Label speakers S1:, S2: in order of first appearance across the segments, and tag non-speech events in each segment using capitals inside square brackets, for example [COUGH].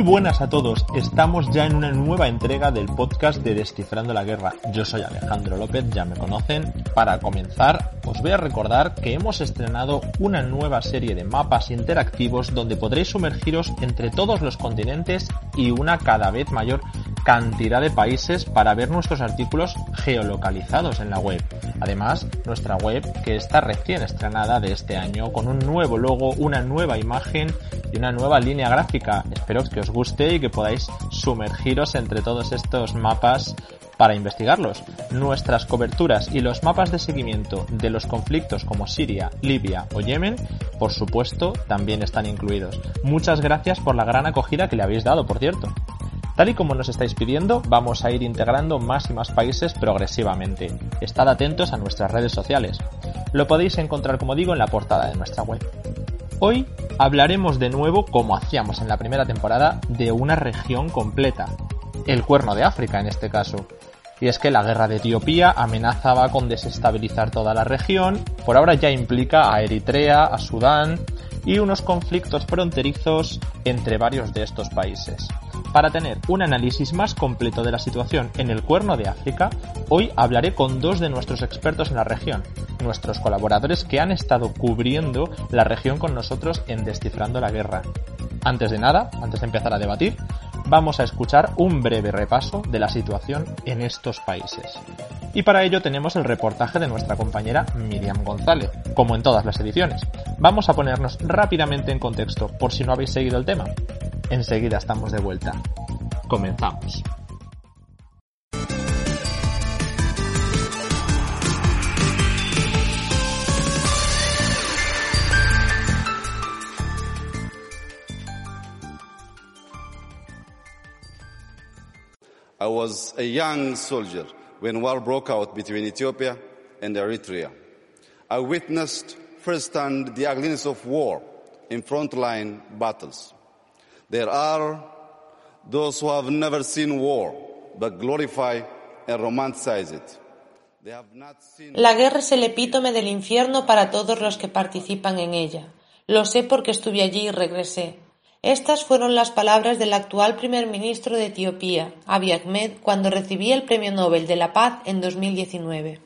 S1: Muy buenas a todos, estamos ya en una nueva entrega del podcast de Descifrando la Guerra. Yo soy Alejandro López, ya me conocen. Para comenzar, os voy a recordar que hemos estrenado una nueva serie de mapas interactivos donde podréis sumergiros entre todos los continentes y una cada vez mayor cantidad de países para ver nuestros artículos geolocalizados en la web. Además, nuestra web, que está recién estrenada de este año, con un nuevo logo, una nueva imagen y una nueva línea gráfica. Espero que os guste y que podáis sumergiros entre todos estos mapas para investigarlos. Nuestras coberturas y los mapas de seguimiento de los conflictos como Siria, Libia o Yemen, por supuesto, también están incluidos. Muchas gracias por la gran acogida que le habéis dado, por cierto. Tal y como nos estáis pidiendo, vamos a ir integrando más y más países progresivamente. Estad atentos a nuestras redes sociales. Lo podéis encontrar, como digo, en la portada de nuestra web. Hoy hablaremos de nuevo, como hacíamos en la primera temporada, de una región completa. El cuerno de África en este caso. Y es que la guerra de Etiopía amenazaba con desestabilizar toda la región, por ahora ya implica a Eritrea, a Sudán y unos conflictos fronterizos entre varios de estos países. Para tener un análisis más completo de la situación en el cuerno de África, hoy hablaré con dos de nuestros expertos en la región, nuestros colaboradores que han estado cubriendo la región con nosotros en Descifrando la Guerra. Antes de nada, antes de empezar a debatir, vamos a escuchar un breve repaso de la situación en estos países. Y para ello tenemos el reportaje de nuestra compañera Miriam González, como en todas las ediciones. Vamos a ponernos rápidamente en contexto, por si no habéis seguido el tema. Enseguida estamos de vuelta. Comenzamos.
S2: Was a young soldier when war broke out between Ethiopia and Eritrea. I witnessed firsthand the ugliness of war in frontline battles. There are those who have never seen war but glorify and romanticize it. They have not
S3: La guerra es el epítome del infierno para todos los que participan en ella. Lo sé porque estuve allí y regresé. Estas fueron las palabras del actual primer ministro de Etiopía, Abiy Ahmed, cuando recibía el Premio Nobel de la Paz en 2019.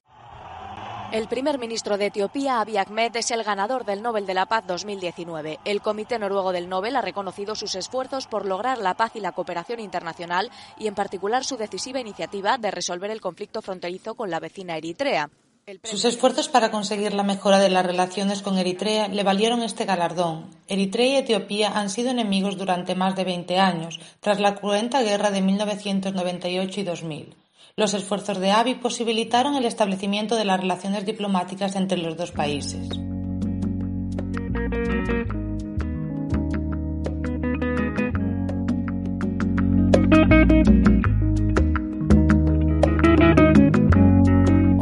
S4: El primer ministro de Etiopía, Abiy Ahmed, es el ganador del Nobel de la Paz 2019. El Comité Noruego del Nobel ha reconocido sus esfuerzos por lograr la paz y la cooperación internacional y, en particular, su decisiva iniciativa de resolver el conflicto fronterizo con la vecina Eritrea.
S3: Sus esfuerzos para conseguir la mejora de las relaciones con Eritrea le valieron este galardón. Eritrea y Etiopía han sido enemigos durante más de 20 años, tras la cruenta guerra de 1998 y 2000. Los esfuerzos de Abiy posibilitaron el establecimiento de las relaciones diplomáticas entre los dos países.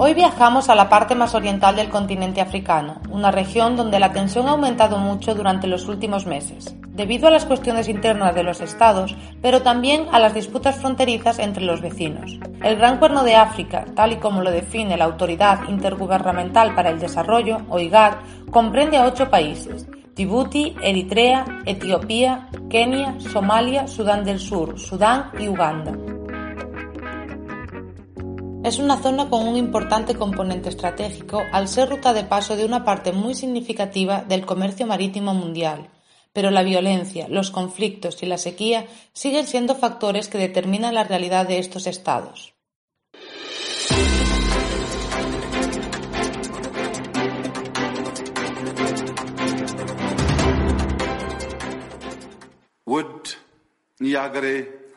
S3: Hoy viajamos a la parte más oriental del continente africano, una región donde la tensión ha aumentado mucho durante los últimos meses, debido a las cuestiones internas de los estados, pero también a las disputas fronterizas entre los vecinos. El Gran Cuerno de África, tal y como lo define la Autoridad Intergubernamental para el Desarrollo, OIGAD, comprende a ocho países, Djibouti, Eritrea, Etiopía, Kenia, Somalia, Sudán del Sur, Sudán y Uganda. Es una zona con un importante componente estratégico al ser ruta de paso de una parte muy significativa del comercio marítimo mundial, pero la violencia, los conflictos y la sequía siguen siendo factores que determinan la realidad de estos estados.
S2: ውድ የአገሬ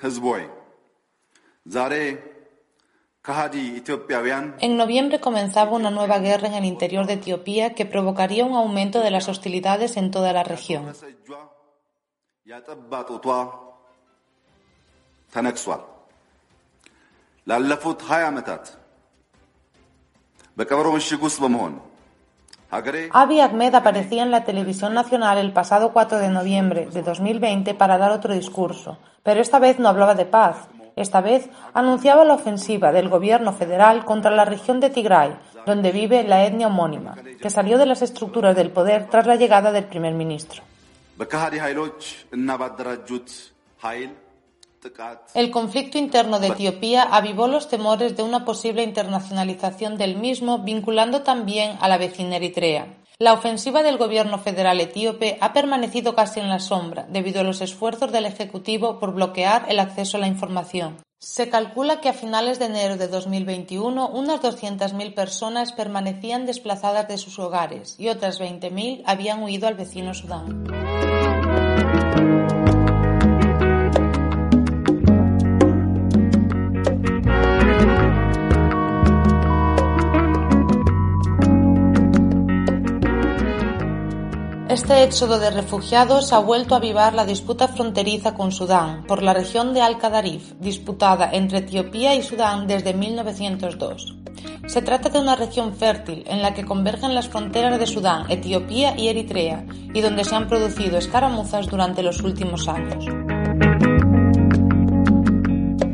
S2: ሕዝቦይ ዛሬ ከሃዲ ኢትዮጵያውያን
S3: en noviembre comenzaba una nueva guerra en el interior de Etiopía que provocaría un aumento de las hostilidades en toda la región. Abiy Ahmed aparecía en la televisión nacional el pasado 4 de noviembre de 2020 para dar otro discurso, pero esta vez no hablaba de paz, esta vez anunciaba la ofensiva del gobierno federal contra la región de Tigray, donde vive la etnia homónima, que salió de las estructuras del poder tras la llegada del primer ministro. El conflicto interno de Etiopía avivó los temores de una posible internacionalización del mismo, vinculando también a la vecina Eritrea. La ofensiva del gobierno federal etíope ha permanecido casi en la sombra debido a los esfuerzos del Ejecutivo por bloquear el acceso a la información. Se calcula que a finales de enero de 2021 unas 200.000 personas permanecían desplazadas de sus hogares y otras 20.000 habían huido al vecino Sudán. Este éxodo de refugiados ha vuelto a avivar la disputa fronteriza con Sudán por la región de Al-Qadarif, disputada entre Etiopía y Sudán desde 1902. Se trata de una región fértil en la que convergen las fronteras de Sudán, Etiopía y Eritrea, y donde se han producido escaramuzas durante los últimos años.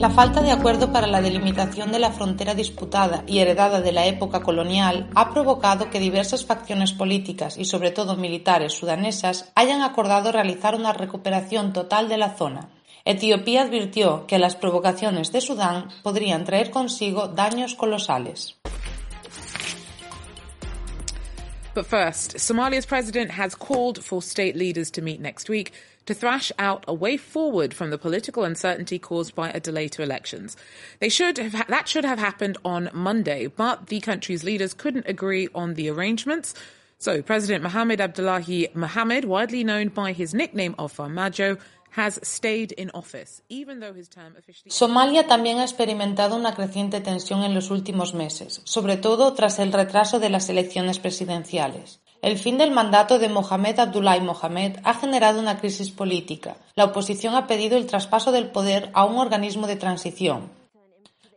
S3: La falta de acuerdo para la delimitación de la frontera disputada y heredada de la época colonial ha provocado que diversas facciones políticas y sobre todo militares sudanesas hayan acordado realizar una recuperación total de la zona. Etiopía advirtió que las provocaciones de Sudán podrían traer consigo daños colosales.
S5: But first, Somalia's president has called for state leaders to meet next week to thrash out a way forward from the political uncertainty caused by a delay to elections. They should have, that should have happened on Monday, but the country's leaders couldn't agree on the arrangements. So President Mohamed Abdullahi Mohamed, widely known by his nickname of Farmajo,
S3: Somalia también ha experimentado una creciente tensión en los últimos meses, sobre todo tras el retraso de las elecciones presidenciales. El fin del mandato de Mohamed Abdullahi Mohamed ha generado una crisis política. La oposición ha pedido el traspaso del poder a un organismo de transición.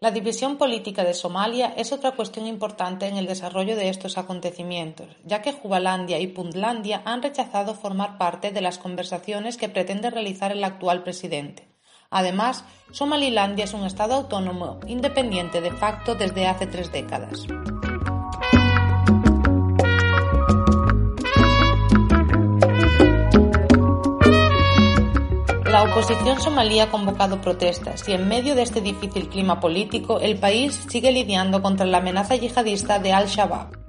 S3: La división política de Somalia es otra cuestión importante en el desarrollo de estos acontecimientos, ya que Jubalandia y Puntlandia han rechazado formar parte de las conversaciones que pretende realizar el actual presidente. Además, Somalilandia es un Estado autónomo independiente de facto desde hace tres décadas. La oposición somalí ha convocado protestas y en medio de este difícil clima político el país sigue lidiando contra la amenaza yihadista de Al-Shabaab.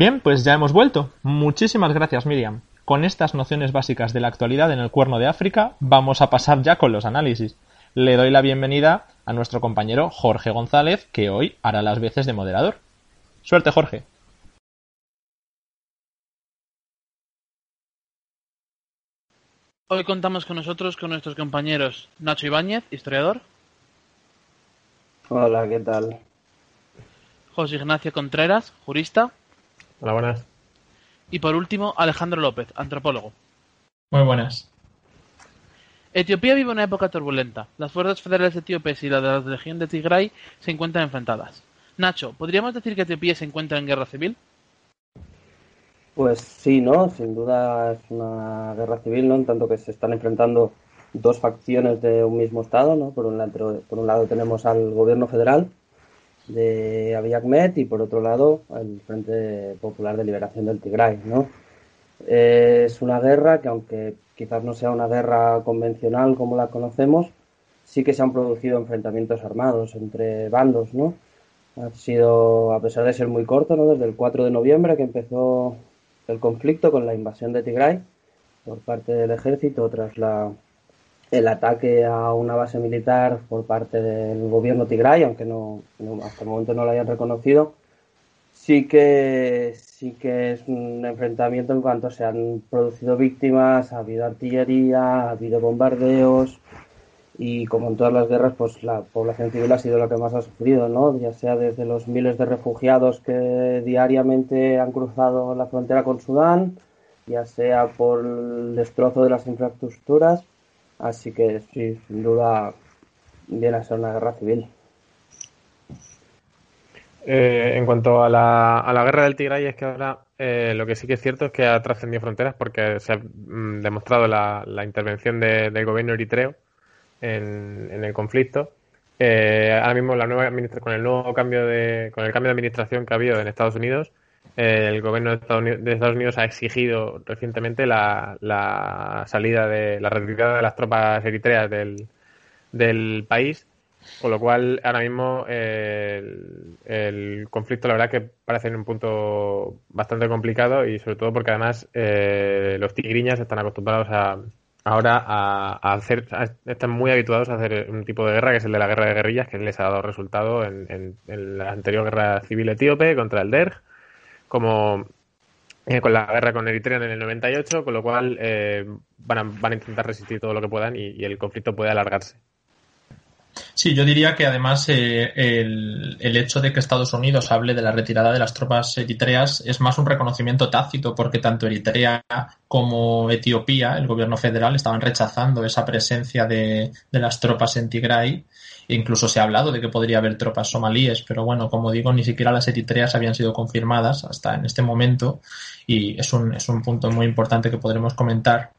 S1: Bien, pues ya hemos vuelto. Muchísimas gracias, Miriam. Con estas nociones básicas de la actualidad en el Cuerno de África, vamos a pasar ya con los análisis. Le doy la bienvenida a nuestro compañero Jorge González, que hoy hará las veces de moderador. Suerte, Jorge.
S6: Hoy contamos con nosotros con nuestros compañeros Nacho Ibáñez, historiador.
S7: Hola, ¿qué tal?
S6: José Ignacio Contreras, jurista.
S8: Hola, buenas.
S6: Y por último, Alejandro López, antropólogo.
S9: Muy buenas.
S6: Etiopía vive una época turbulenta. Las fuerzas federales etíopes y las de la región de Tigray se encuentran enfrentadas. Nacho, ¿podríamos decir que Etiopía se encuentra en guerra civil?
S7: Pues sí, ¿no? Sin duda es una guerra civil, ¿no? En tanto que se están enfrentando dos facciones de un mismo Estado, ¿no? Por un lado, por un lado tenemos al gobierno federal de Abiy Ahmed y por otro lado el Frente Popular de Liberación del Tigray, ¿no? Es una guerra que aunque quizás no sea una guerra convencional como la conocemos, sí que se han producido enfrentamientos armados entre bandos, ¿no? Ha sido, a pesar de ser muy corto, ¿no? Desde el 4 de noviembre que empezó el conflicto con la invasión de Tigray por parte del ejército tras la el ataque a una base militar por parte del gobierno Tigray, aunque no, hasta el momento no lo hayan reconocido, sí que sí que es un enfrentamiento en cuanto se han producido víctimas, ha habido artillería, ha habido bombardeos y como en todas las guerras, pues la población civil ha sido la que más ha sufrido, ¿no? Ya sea desde los miles de refugiados que diariamente han cruzado la frontera con Sudán, ya sea por el destrozo de las infraestructuras, así que sí, sin duda viene a ser una guerra civil.
S8: Eh, en cuanto a la, a la guerra del Tigray, es que ahora eh, lo que sí que es cierto es que ha trascendido fronteras porque se ha mm, demostrado la, la intervención del gobierno eritreo en, el conflicto. Eh, ahora mismo la nueva con el nuevo cambio de con el cambio de administración que ha habido en Estados Unidos, el gobierno de Estados, Unidos, ha exigido recientemente la, salida de la retirada de las tropas eritreas del, país, con lo cual ahora mismo eh, el, conflicto la verdad que parece en un punto bastante complicado y sobre todo porque además los tigriñas están acostumbrados a ahora a, hacer, están muy habituados a hacer un tipo de guerra que es el de la guerra de guerrillas que les ha dado resultado en, la anterior guerra civil etíope contra el DERG, como eh, con la guerra con Eritrea en el 98, con lo cual eh, van, a, van a intentar resistir todo lo que puedan y el conflicto puede alargarse.
S1: Sí, yo diría que además eh, el, el, hecho de que Estados Unidos hable de la retirada de las tropas eritreas es más un reconocimiento tácito porque tanto Eritrea como Etiopía, el gobierno federal, estaban rechazando esa presencia de, de las tropas en Tigray. E incluso se ha hablado de que podría haber tropas somalíes, pero bueno, como digo, ni siquiera las eritreas habían sido confirmadas hasta en este momento y es un, es un punto muy importante que podremos comentar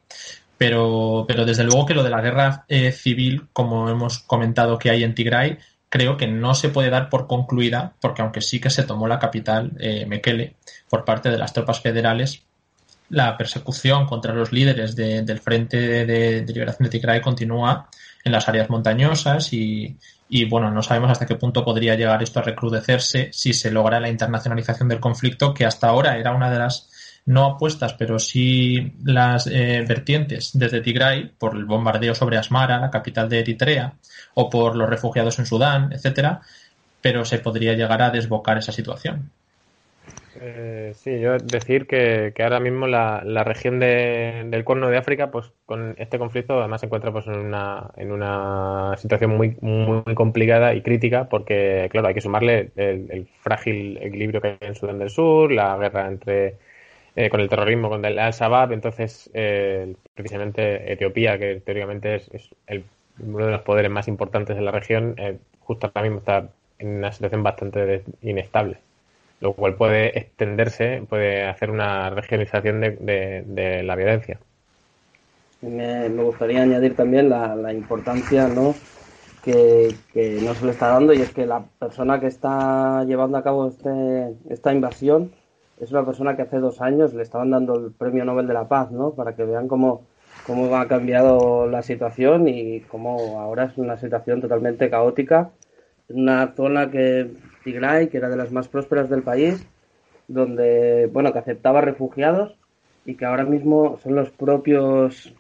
S1: pero, pero desde luego que lo de la guerra eh, civil, como hemos comentado que hay en Tigray, creo que no se puede dar por concluida, porque aunque sí que se tomó la capital, eh, Mekele, por parte de las tropas federales, la persecución contra los líderes del Frente de, Liberación de Tigray continúa en las áreas montañosas y, y, bueno, no sabemos hasta qué punto podría llegar esto a recrudecerse si se logra la internacionalización del conflicto, que hasta ahora era una de las no apuestas, pero sí las eh, vertientes desde Tigray por el bombardeo sobre Asmara, la capital de Eritrea, o por los refugiados en Sudán, etcétera, pero se podría llegar a desbocar esa situación.
S8: Eh, sí, yo decir que, ahora mismo la, la región del Cuerno de África, pues con este conflicto además se encuentra pues en una, en una situación muy, muy, complicada y crítica porque, claro, hay que sumarle el frágil equilibrio que hay en Sudán del Sur, la guerra entre eh, con el terrorismo, con el Al-Shabaab. Entonces, eh, precisamente Etiopía, que teóricamente es, uno de los poderes más importantes de la región, eh, justo ahora mismo está en una situación bastante inestable, lo cual puede extenderse, puede hacer una regionalización de, la violencia.
S7: Me, gustaría añadir también la, importancia ¿no? que, no se le está dando y es que la persona que está llevando a cabo este, esta invasión es una persona que hace dos años le estaban dando el premio Nobel de la Paz, ¿no? Para que vean cómo, cómo ha cambiado la situación y cómo ahora es una situación totalmente caótica. Una zona que Tigray, que era de las más prósperas del país, donde, bueno, que aceptaba refugiados y que ahora mismo son los propios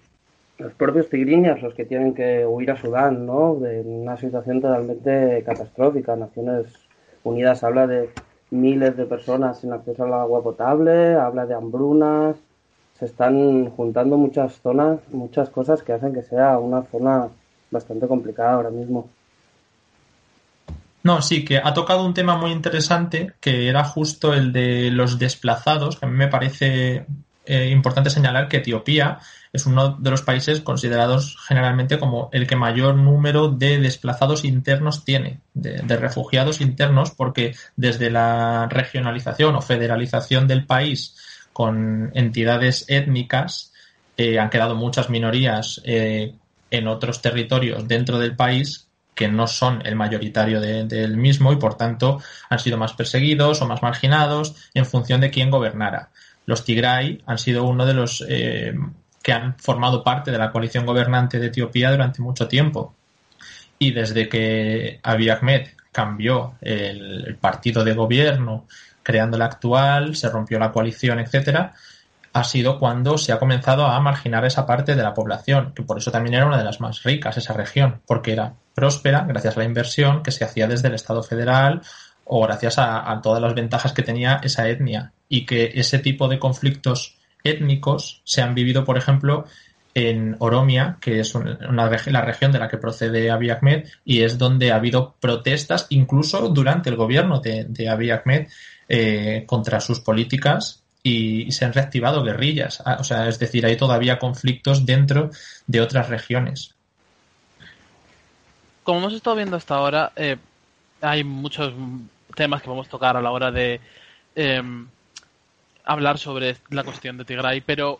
S7: los propios tigriñas los que tienen que huir a Sudán, ¿no? De una situación totalmente catastrófica. Naciones Unidas habla de miles de personas sin acceso al agua potable, habla de hambrunas, se están juntando muchas zonas, muchas cosas que hacen que sea una zona bastante complicada ahora mismo.
S1: No, sí, que ha tocado un tema muy interesante, que era justo el de los desplazados, que a mí me parece eh, importante señalar que Etiopía es uno de los países considerados generalmente como el que mayor número de desplazados internos tiene, de, refugiados internos, porque desde la regionalización o federalización del país con entidades étnicas eh, han quedado muchas minorías eh, en otros territorios dentro del país que no son el mayoritario del mismo y por tanto han sido más perseguidos o más marginados en función de quién gobernara. Los Tigray han sido uno de los eh, que han formado parte de la coalición gobernante de Etiopía durante mucho tiempo. Y desde que Abiy Ahmed cambió el, partido de gobierno, creando el actual, se rompió la coalición, etcétera, ha sido cuando se ha comenzado a marginar esa parte de la población, que por eso también era una de las más ricas, esa región, porque era próspera gracias a la inversión que se hacía desde el Estado federal o gracias a todas las ventajas que tenía esa etnia y que ese tipo de conflictos étnicos se han vivido, por ejemplo, en Oromia, que es una, la región de la que procede Abiy Ahmed, y es donde ha habido protestas, incluso durante el gobierno de, de Abiy Ahmed, eh, contra sus políticas y, se han reactivado guerrillas. Ah, o sea, es decir, hay todavía conflictos dentro de otras regiones.
S6: Como hemos estado viendo hasta ahora, eh, hay muchos temas que vamos a tocar a la hora de em, hablar sobre la cuestión de Tigray, pero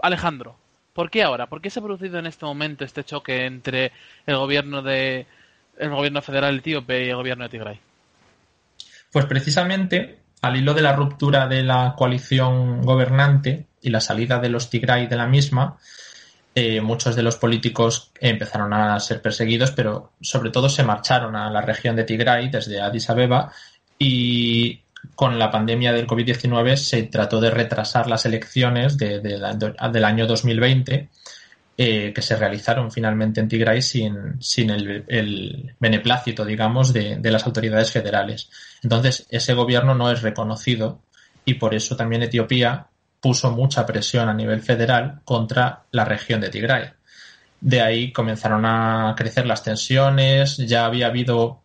S6: Alejandro, ¿Por qué ahora? ¿Por qué se ha producido en este momento este choque entre el gobierno de el gobierno federal etíope y el gobierno de Tigray?
S1: Pues precisamente al hilo de la ruptura de la coalición gobernante y la salida de los Tigray de la misma, eh, muchos de los políticos empezaron a ser perseguidos, pero sobre todo se marcharon a la región de Tigray desde Addis Abeba y con la pandemia del COVID-19 se trató de retrasar las elecciones del año 2020 eh, que se realizaron finalmente en Tigray sin, sin el, beneplácito, digamos, de, las autoridades federales. Entonces, ese gobierno no es reconocido y por eso también Etiopía puso mucha presión a nivel federal contra la región de Tigray. De ahí comenzaron a crecer las tensiones, ya había habido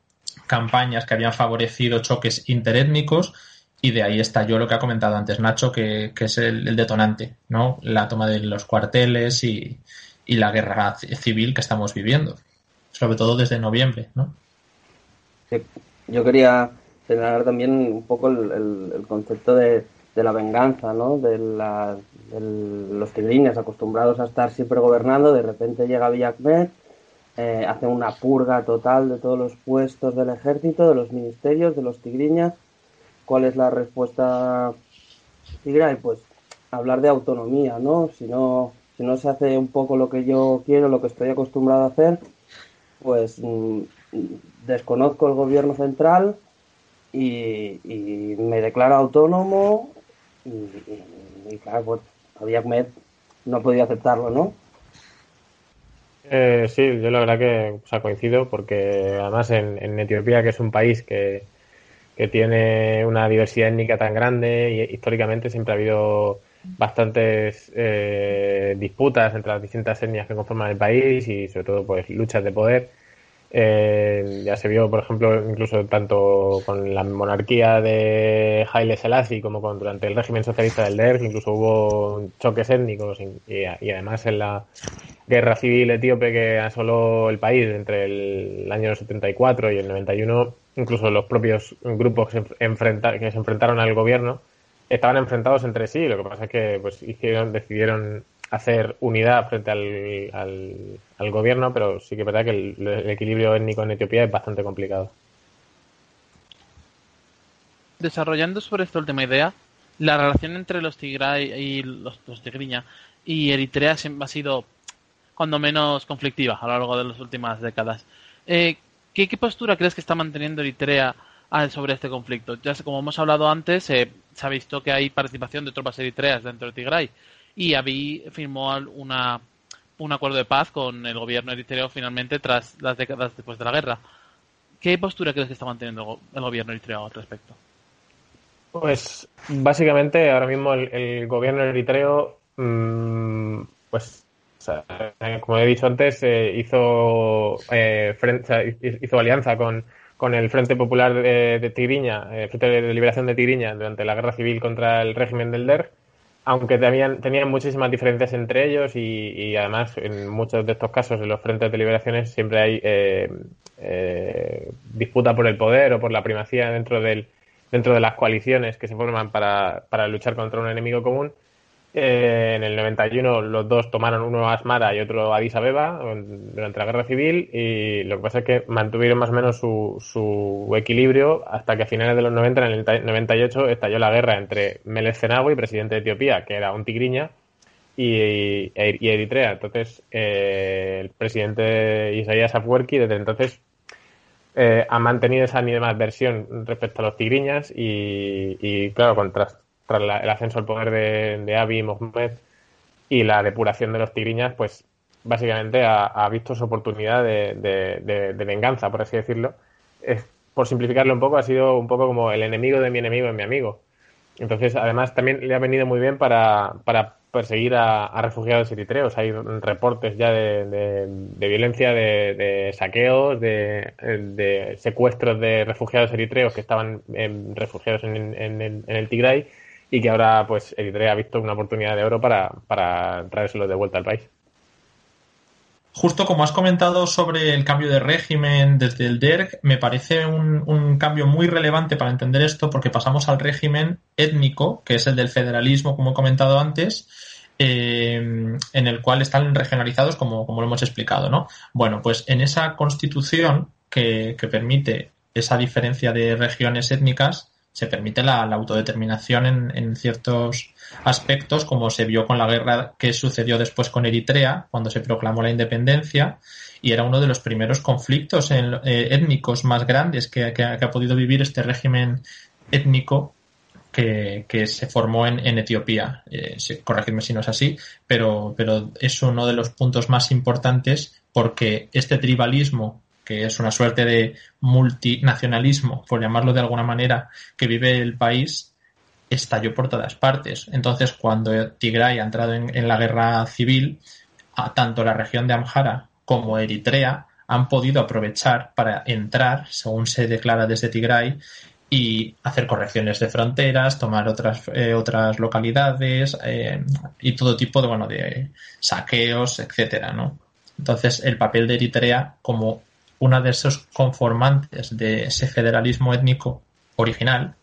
S1: campañas que habían favorecido choques interétnicos y de ahí estalló lo que ha comentado antes Nacho, que, es el, detonante, ¿no? La toma de los cuarteles y, la guerra civil que estamos viviendo, sobre todo desde noviembre, ¿no?
S7: Yo quería señalar también un poco el, concepto de, la venganza, ¿no? De, los tigriñas acostumbrados a estar siempre gobernando, de repente llega Villacmet eh, hacen una purga total de todos los puestos del ejército, de los ministerios, de los tigriñas. ¿Cuál es la respuesta tigray? Pues hablar de autonomía, ¿no? Si no, si no se hace un poco lo que yo quiero, lo que estoy acostumbrado a hacer, pues mm, desconozco el gobierno central y, me declaro autónomo y, claro, pues Abiy Ahmed no podía aceptarlo, ¿no?
S8: Eh, sí, yo la verdad que o coincido porque además en, Etiopía, que es un país que, que, tiene una diversidad étnica tan grande y históricamente siempre ha habido bastantes eh, disputas entre las distintas etnias que conforman el país y sobre todo pues luchas de poder. Eh, ya se vio, por ejemplo, incluso tanto con la monarquía de Haile Selassie como con, durante el régimen socialista del DER, incluso hubo choques étnicos y, además en la guerra civil etíope que asoló el país entre el año 74 y el 91, incluso los propios grupos que se, que se enfrentaron al gobierno estaban enfrentados entre sí. Lo que pasa es que pues hicieron, decidieron hacer unidad frente al, al, gobierno, pero sí que es verdad que el, equilibrio étnico en Etiopía es bastante complicado.
S6: Desarrollando sobre esta última idea, la relación entre los Tigray y los, Tigriña y Eritrea ha sido cuando menos conflictiva a lo largo de las últimas décadas. Eh, ¿qué, postura crees que está manteniendo Eritrea ah, sobre este conflicto? Ya como hemos hablado antes, eh, se ha visto que hay participación de tropas eritreas dentro de Tigray y Abiy firmó una, un acuerdo de paz con el gobierno eritreo finalmente tras las décadas después de la guerra. ¿Qué postura crees que está manteniendo el gobierno eritreo al respecto?
S8: Pues básicamente ahora mismo el, gobierno eritreo, mm, pues como he dicho antes, eh, hizo, eh, hizo alianza con, con el Frente Popular de, de Tigriña, el eh, Frente de Liberación de Tigriña durante la guerra civil contra el régimen del DER aunque tenían, tenían muchísimas diferencias entre ellos y, además en muchos de estos casos en los frentes de liberaciones siempre hay eh, eh, disputa por el poder o por la primacía dentro del dentro de las coaliciones que se forman para, para luchar contra un enemigo común eh, en el 91 los dos tomaron uno a Asmara y otro a Addis Abeba durante la guerra civil y lo que pasa es que mantuvieron más o menos su, su equilibrio hasta que a finales de los 90, en el 98, estalló la guerra entre Meles Zenawi, presidente de Etiopía, que era un tigriña, y, Eritrea. Entonces, eh, el presidente Isaías Afwerki desde entonces eh, ha mantenido esa versión respecto a los tigriñas y, y claro, contraste tras el ascenso al poder de, de Abiy Mohamed y la depuración de los tigriñas, pues básicamente ha, visto su oportunidad de, venganza, por así decirlo. Es, por simplificarlo un poco, ha sido un poco como el enemigo de mi enemigo es mi amigo. entonces, además, también le ha venido muy bien para, para perseguir a, refugiados eritreos. Hay reportes ya de, violencia, de, saqueos, de, secuestros de refugiados eritreos que estaban refugiados en, en, el Tigray y que ahora pues Eritrea ha visto una oportunidad de oro para, para traérselos de vuelta al país.
S1: Justo como has comentado sobre el cambio de régimen desde el DERC, me parece un, cambio muy relevante para entender esto porque pasamos al régimen étnico, que es el del federalismo, como he comentado antes, eh, en el cual están regionalizados como, como lo hemos explicado, ¿no? Bueno, pues en esa constitución que, que permite esa diferencia de regiones étnicas, se permite la, autodeterminación en, ciertos aspectos, como se vio con la guerra que sucedió después con Eritrea, cuando se proclamó la independencia, y era uno de los primeros conflictos eh, étnicos más grandes que, ha podido vivir este régimen étnico que, se formó en, Etiopía. Eh, corregidme si no es así, pero, pero es uno de los puntos más importantes porque este tribalismo que es una suerte de multinacionalismo, por llamarlo de alguna manera, que vive el país, estalló por todas partes. Entonces, cuando Tigray ha entrado en, la guerra civil, tanto la región de Amhara como Eritrea han podido aprovechar para entrar, según se declara desde Tigray, y hacer correcciones de fronteras, tomar otras, eh, otras localidades eh, y todo tipo de, bueno, de saqueos, etcétera, ¿no? Entonces, el papel de Eritrea como una de esos conformantes de ese federalismo étnico original,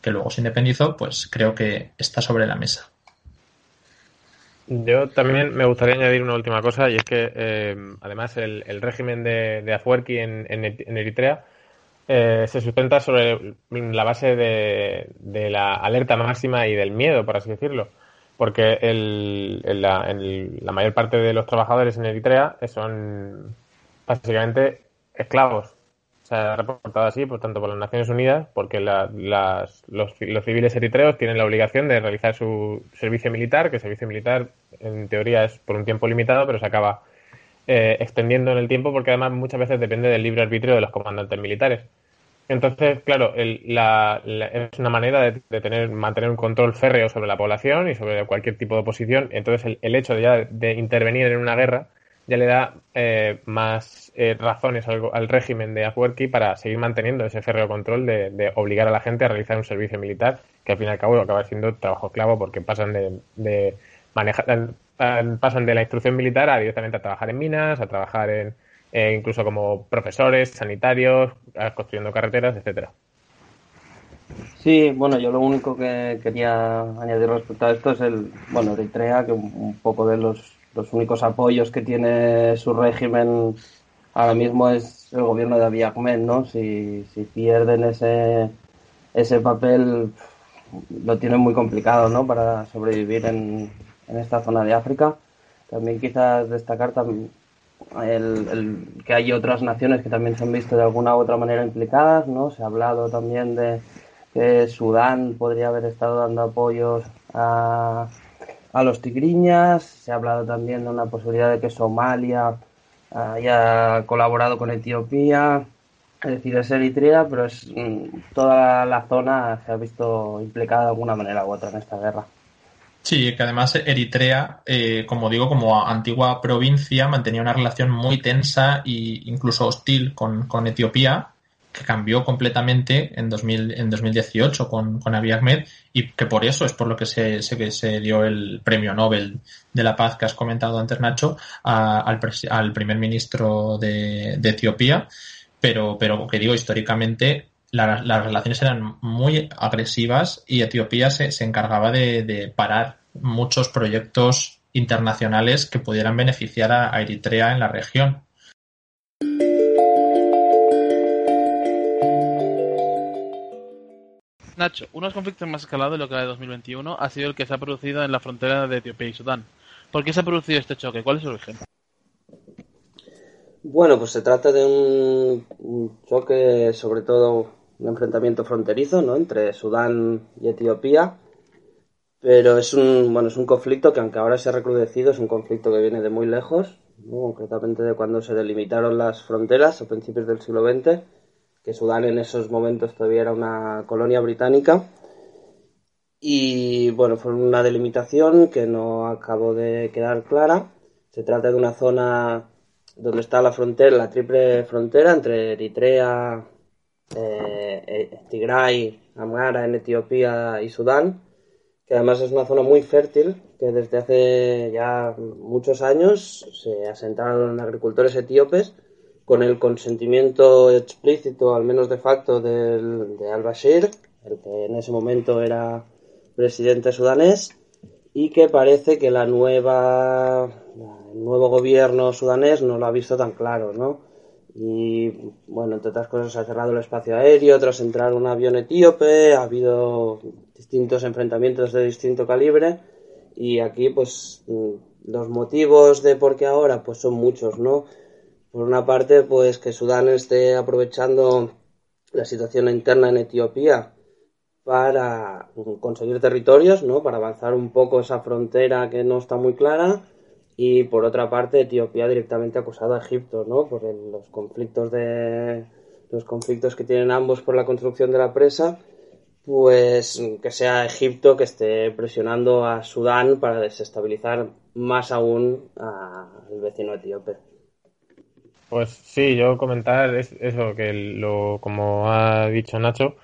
S1: que luego se independizó, pues creo que está sobre la mesa.
S8: Yo también me gustaría añadir una última cosa y es que eh, además el, régimen de, de en, Eritrea eh, se sustenta sobre la base de, la alerta máxima y del miedo, por así decirlo. Porque la, la, mayor parte de los trabajadores en Eritrea son básicamente esclavos. Se ha reportado así, por tanto, por las Naciones Unidas, porque los, civiles eritreos tienen la obligación de realizar su servicio militar, que el servicio militar, en teoría, es por un tiempo limitado, pero se acaba eh, extendiendo en el tiempo, porque además muchas veces depende del libre arbitrio de los comandantes militares. Entonces, claro, es una manera de, tener, mantener un control férreo sobre la población y sobre cualquier tipo de oposición. Entonces, el, hecho de, ya de intervenir en una guerra ya le da eh, más eh, razones al, régimen de Afwerki para seguir manteniendo ese férreo control de, obligar a la gente a realizar un servicio militar, que al fin y al cabo acaba siendo trabajo esclavo porque pasan de, de manejar, pasan de la instrucción militar a directamente a trabajar en minas, a trabajar en eh, incluso como profesores, sanitarios, construyendo carreteras, etcétera.
S7: Sí, bueno, yo lo único que quería añadir respecto a esto es el, bueno, Eritrea, que un poco de los los únicos apoyos que tiene su régimen ahora mismo es el gobierno de Abiy Ahmed, ¿no? Si, si pierden ese, ese papel, lo tienen muy complicado, ¿no? Para sobrevivir en, en esta zona de África. También quizás destacar también el, que hay otras naciones que también se han visto de alguna u otra manera implicadas, ¿no? Se ha hablado también de que Sudán podría haber estado dando apoyos a, a los tigriñas. Se ha hablado también de una posibilidad de que Somalia haya colaborado con Etiopía. Es decir, es Eritrea, pero es mm, toda la zona se ha visto implicada de alguna manera u otra en esta guerra.
S1: Sí, que además Eritrea, eh, como digo, como antigua provincia, mantenía una relación muy tensa e incluso hostil con, con Etiopía, que cambió completamente en, 2000, en 2018 con, Abiy Ahmed y que por eso es por lo que se, se, se dio el premio Nobel de la Paz que has comentado antes, Nacho, al, al, primer ministro de, Etiopía. Pero, pero que digo, históricamente las relaciones eran muy agresivas y Etiopía se, se encargaba de, parar muchos proyectos internacionales que pudieran beneficiar a Eritrea en la región.
S6: Nacho, uno de los conflictos más escalados de lo que era de 2021 ha sido el que se ha producido en la frontera de Etiopía y Sudán. ¿Por qué se ha producido este choque? ¿Cuál es su origen?
S7: Bueno, pues se trata de un, choque, sobre todo un enfrentamiento fronterizo, ¿no? Entre Sudán y Etiopía. Pero es un, bueno, es un conflicto que aunque ahora se ha recrudecido, es un conflicto que viene de muy lejos, concretamente de cuando se delimitaron las fronteras a principios del siglo XX que Sudán en esos momentos todavía era una colonia británica. y bueno, fue una delimitación que no acabó de quedar clara. Se trata de una zona donde está la frontera, la triple frontera entre Eritrea, eh, eh, Tigray, Amhara en Etiopía y Sudán, que además es una zona muy fértil, que desde hace ya muchos años se asentaron agricultores etíopes con el consentimiento explícito, al menos de facto, del, de al-Bashir, el que en ese momento era presidente sudanés, y que parece que la nueva, el nuevo gobierno sudanés no lo ha visto tan claro, ¿no? Y bueno, entre otras cosas, se ha cerrado el espacio aéreo tras entrar un avión etíope, ha habido distintos enfrentamientos de distinto calibre, y aquí, pues, los motivos de por qué ahora, pues son muchos, ¿no? Por una parte, pues que Sudán esté aprovechando la situación interna en Etiopía para conseguir territorios, ¿no? Para avanzar un poco esa frontera que no está muy clara. Y por otra parte, Etiopía directamente acusado a Egipto, ¿no? Por los conflictos de los conflictos que tienen ambos por la construcción de la presa, pues que sea Egipto que esté presionando a Sudán para desestabilizar más aún al vecino etíope.
S8: Pues sí, yo comentar es eso, que lo, como ha dicho Nacho,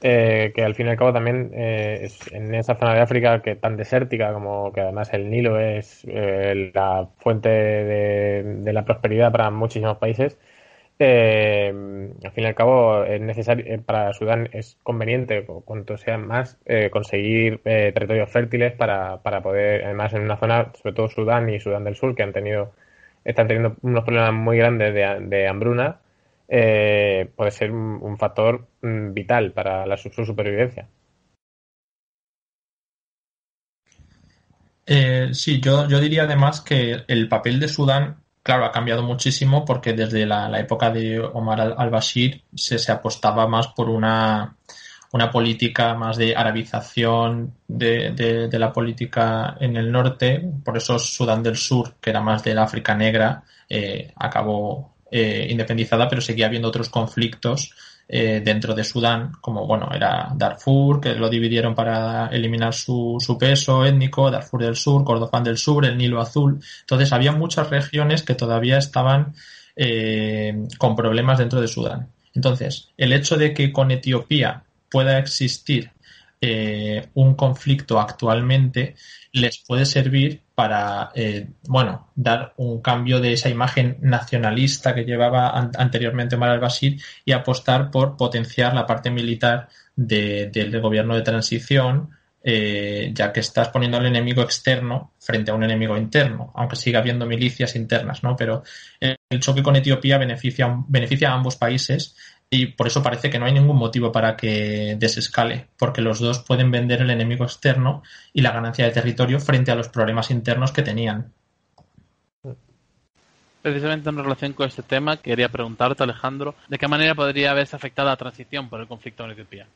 S8: eh, que al fin y al cabo también eh, en esa zona de África que tan desértica como que además el Nilo es eh, la fuente de, la prosperidad para muchísimos países, al fin y al cabo es necesario para Sudán es conveniente cuanto sea más conseguir territorios fértiles para, para poder además en una zona sobre todo Sudán y Sudán del Sur que han tenido están teniendo unos problemas muy grandes de, hambruna, eh, puede ser un, factor mm, vital para la, su, supervivencia.
S1: Eh, sí, yo, yo diría además que el papel de Sudán, claro, ha cambiado muchísimo porque desde la, época de Omar al-Bashir se, se apostaba más por una una política más de arabización de, la política en el norte, por eso Sudán del Sur, que era más del África negra, eh, acabó eh, independizada, pero seguía habiendo otros conflictos eh, dentro de Sudán, como bueno, era Darfur, que lo dividieron para eliminar su, peso étnico, Darfur del Sur, Kordofán del Sur, el Nilo Azul. Entonces había muchas regiones que todavía estaban con problemas dentro de Sudán. Entonces, el hecho de que con Etiopía pueda existir eh, un conflicto actualmente les puede servir para, eh, bueno, dar un cambio de esa imagen nacionalista que llevaba anteriormente Omar al-Bashir y apostar por potenciar la parte militar del gobierno de transición, eh, ya que estás poniendo al enemigo externo frente a un enemigo interno, aunque siga habiendo milicias internas, ¿no? Pero el, choque con Etiopía beneficia, beneficia a ambos países y por eso parece que no hay ningún motivo para que desescale, porque los dos pueden vender el enemigo externo y la ganancia de territorio frente a los problemas internos que tenían.
S6: Precisamente en relación con este tema, quería preguntarte, Alejandro, ¿de qué manera podría haberse afectado la transición por el conflicto en Etiopía?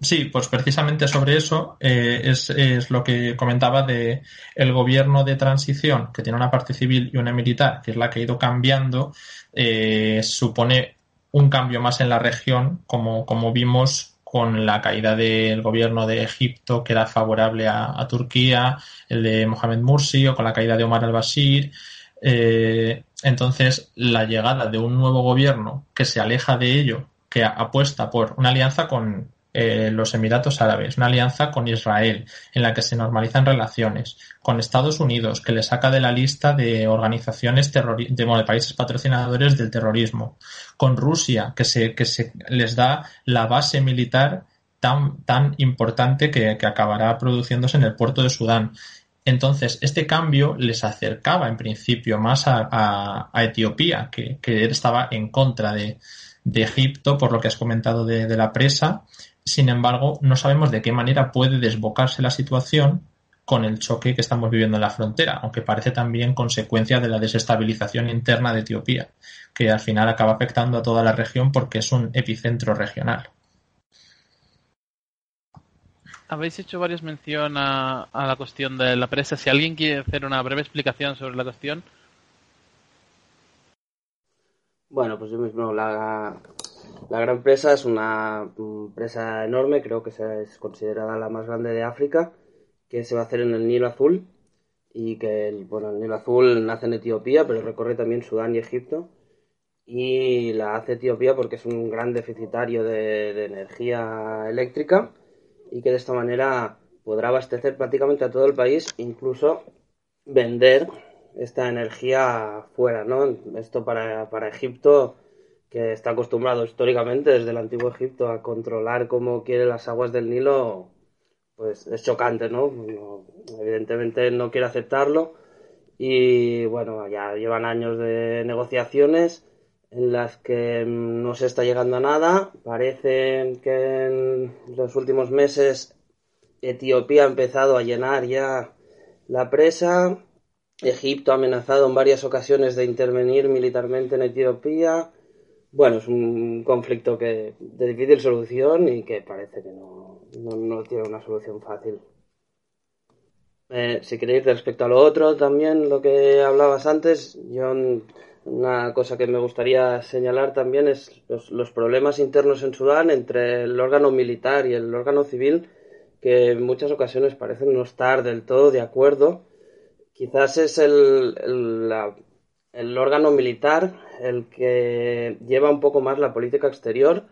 S1: Sí, pues precisamente sobre eso eh, es, es, lo que comentaba de el gobierno de transición, que tiene una parte civil y una militar, que es la que ha ido cambiando, eh, supone un cambio más en la región, como, como vimos con la caída del gobierno de Egipto, que era favorable a, Turquía, el de Mohamed Mursi, o con la caída de Omar al-Bashir. Eh, entonces, la llegada de un nuevo gobierno que se aleja de ello, que apuesta por una alianza con, eh, los Emiratos Árabes, una alianza con Israel en la que se normalizan relaciones, con Estados Unidos que le saca de la lista de organizaciones de, de países patrocinadores del terrorismo, con Rusia que se, que se les da la base militar tan, tan importante que, acabará produciéndose en el puerto de Sudán. Entonces, este cambio les acercaba en principio más a, Etiopía, que, estaba en contra de, Egipto, por lo que has comentado de, la presa, sin embargo, no sabemos de qué manera puede desbocarse la situación con el choque que estamos viviendo en la frontera, aunque parece también consecuencia de la desestabilización interna de Etiopía, que al final acaba afectando a toda la región porque es un epicentro regional.
S6: Habéis hecho varias mención a, la cuestión de la presa. Si alguien quiere hacer una breve explicación sobre la cuestión.
S7: Bueno, pues yo mismo la, La gran presa es una presa enorme, creo que es considerada la más grande de África, que se va a hacer en el Nilo Azul y que el, bueno, el Nilo Azul nace en Etiopía, pero recorre también Sudán y Egipto. Y la hace Etiopía porque es un gran deficitario de, energía eléctrica y que de esta manera podrá abastecer prácticamente a todo el país, incluso vender esta energía fuera, ¿no? Esto para, para Egipto, que está acostumbrado históricamente desde el antiguo Egipto a controlar cómo quiere las aguas del Nilo, pues es chocante, ¿no? Evidentemente no quiere aceptarlo y bueno, ya llevan años de negociaciones en las que no se está llegando a nada. Parece que en los últimos meses Etiopía ha empezado a llenar ya la presa. Egipto ha amenazado en varias ocasiones de intervenir militarmente en Etiopía. Bueno, es un conflicto que de difícil solución y que parece que no, no, tiene una solución fácil. Eh, si queréis, respecto a lo otro, también lo que hablabas antes, yo una cosa que me gustaría señalar también es los, problemas internos en Sudán entre el órgano militar y el órgano civil, que en muchas ocasiones parecen no estar del todo de acuerdo. Quizás es el, el órgano militar el que lleva un poco más la política exterior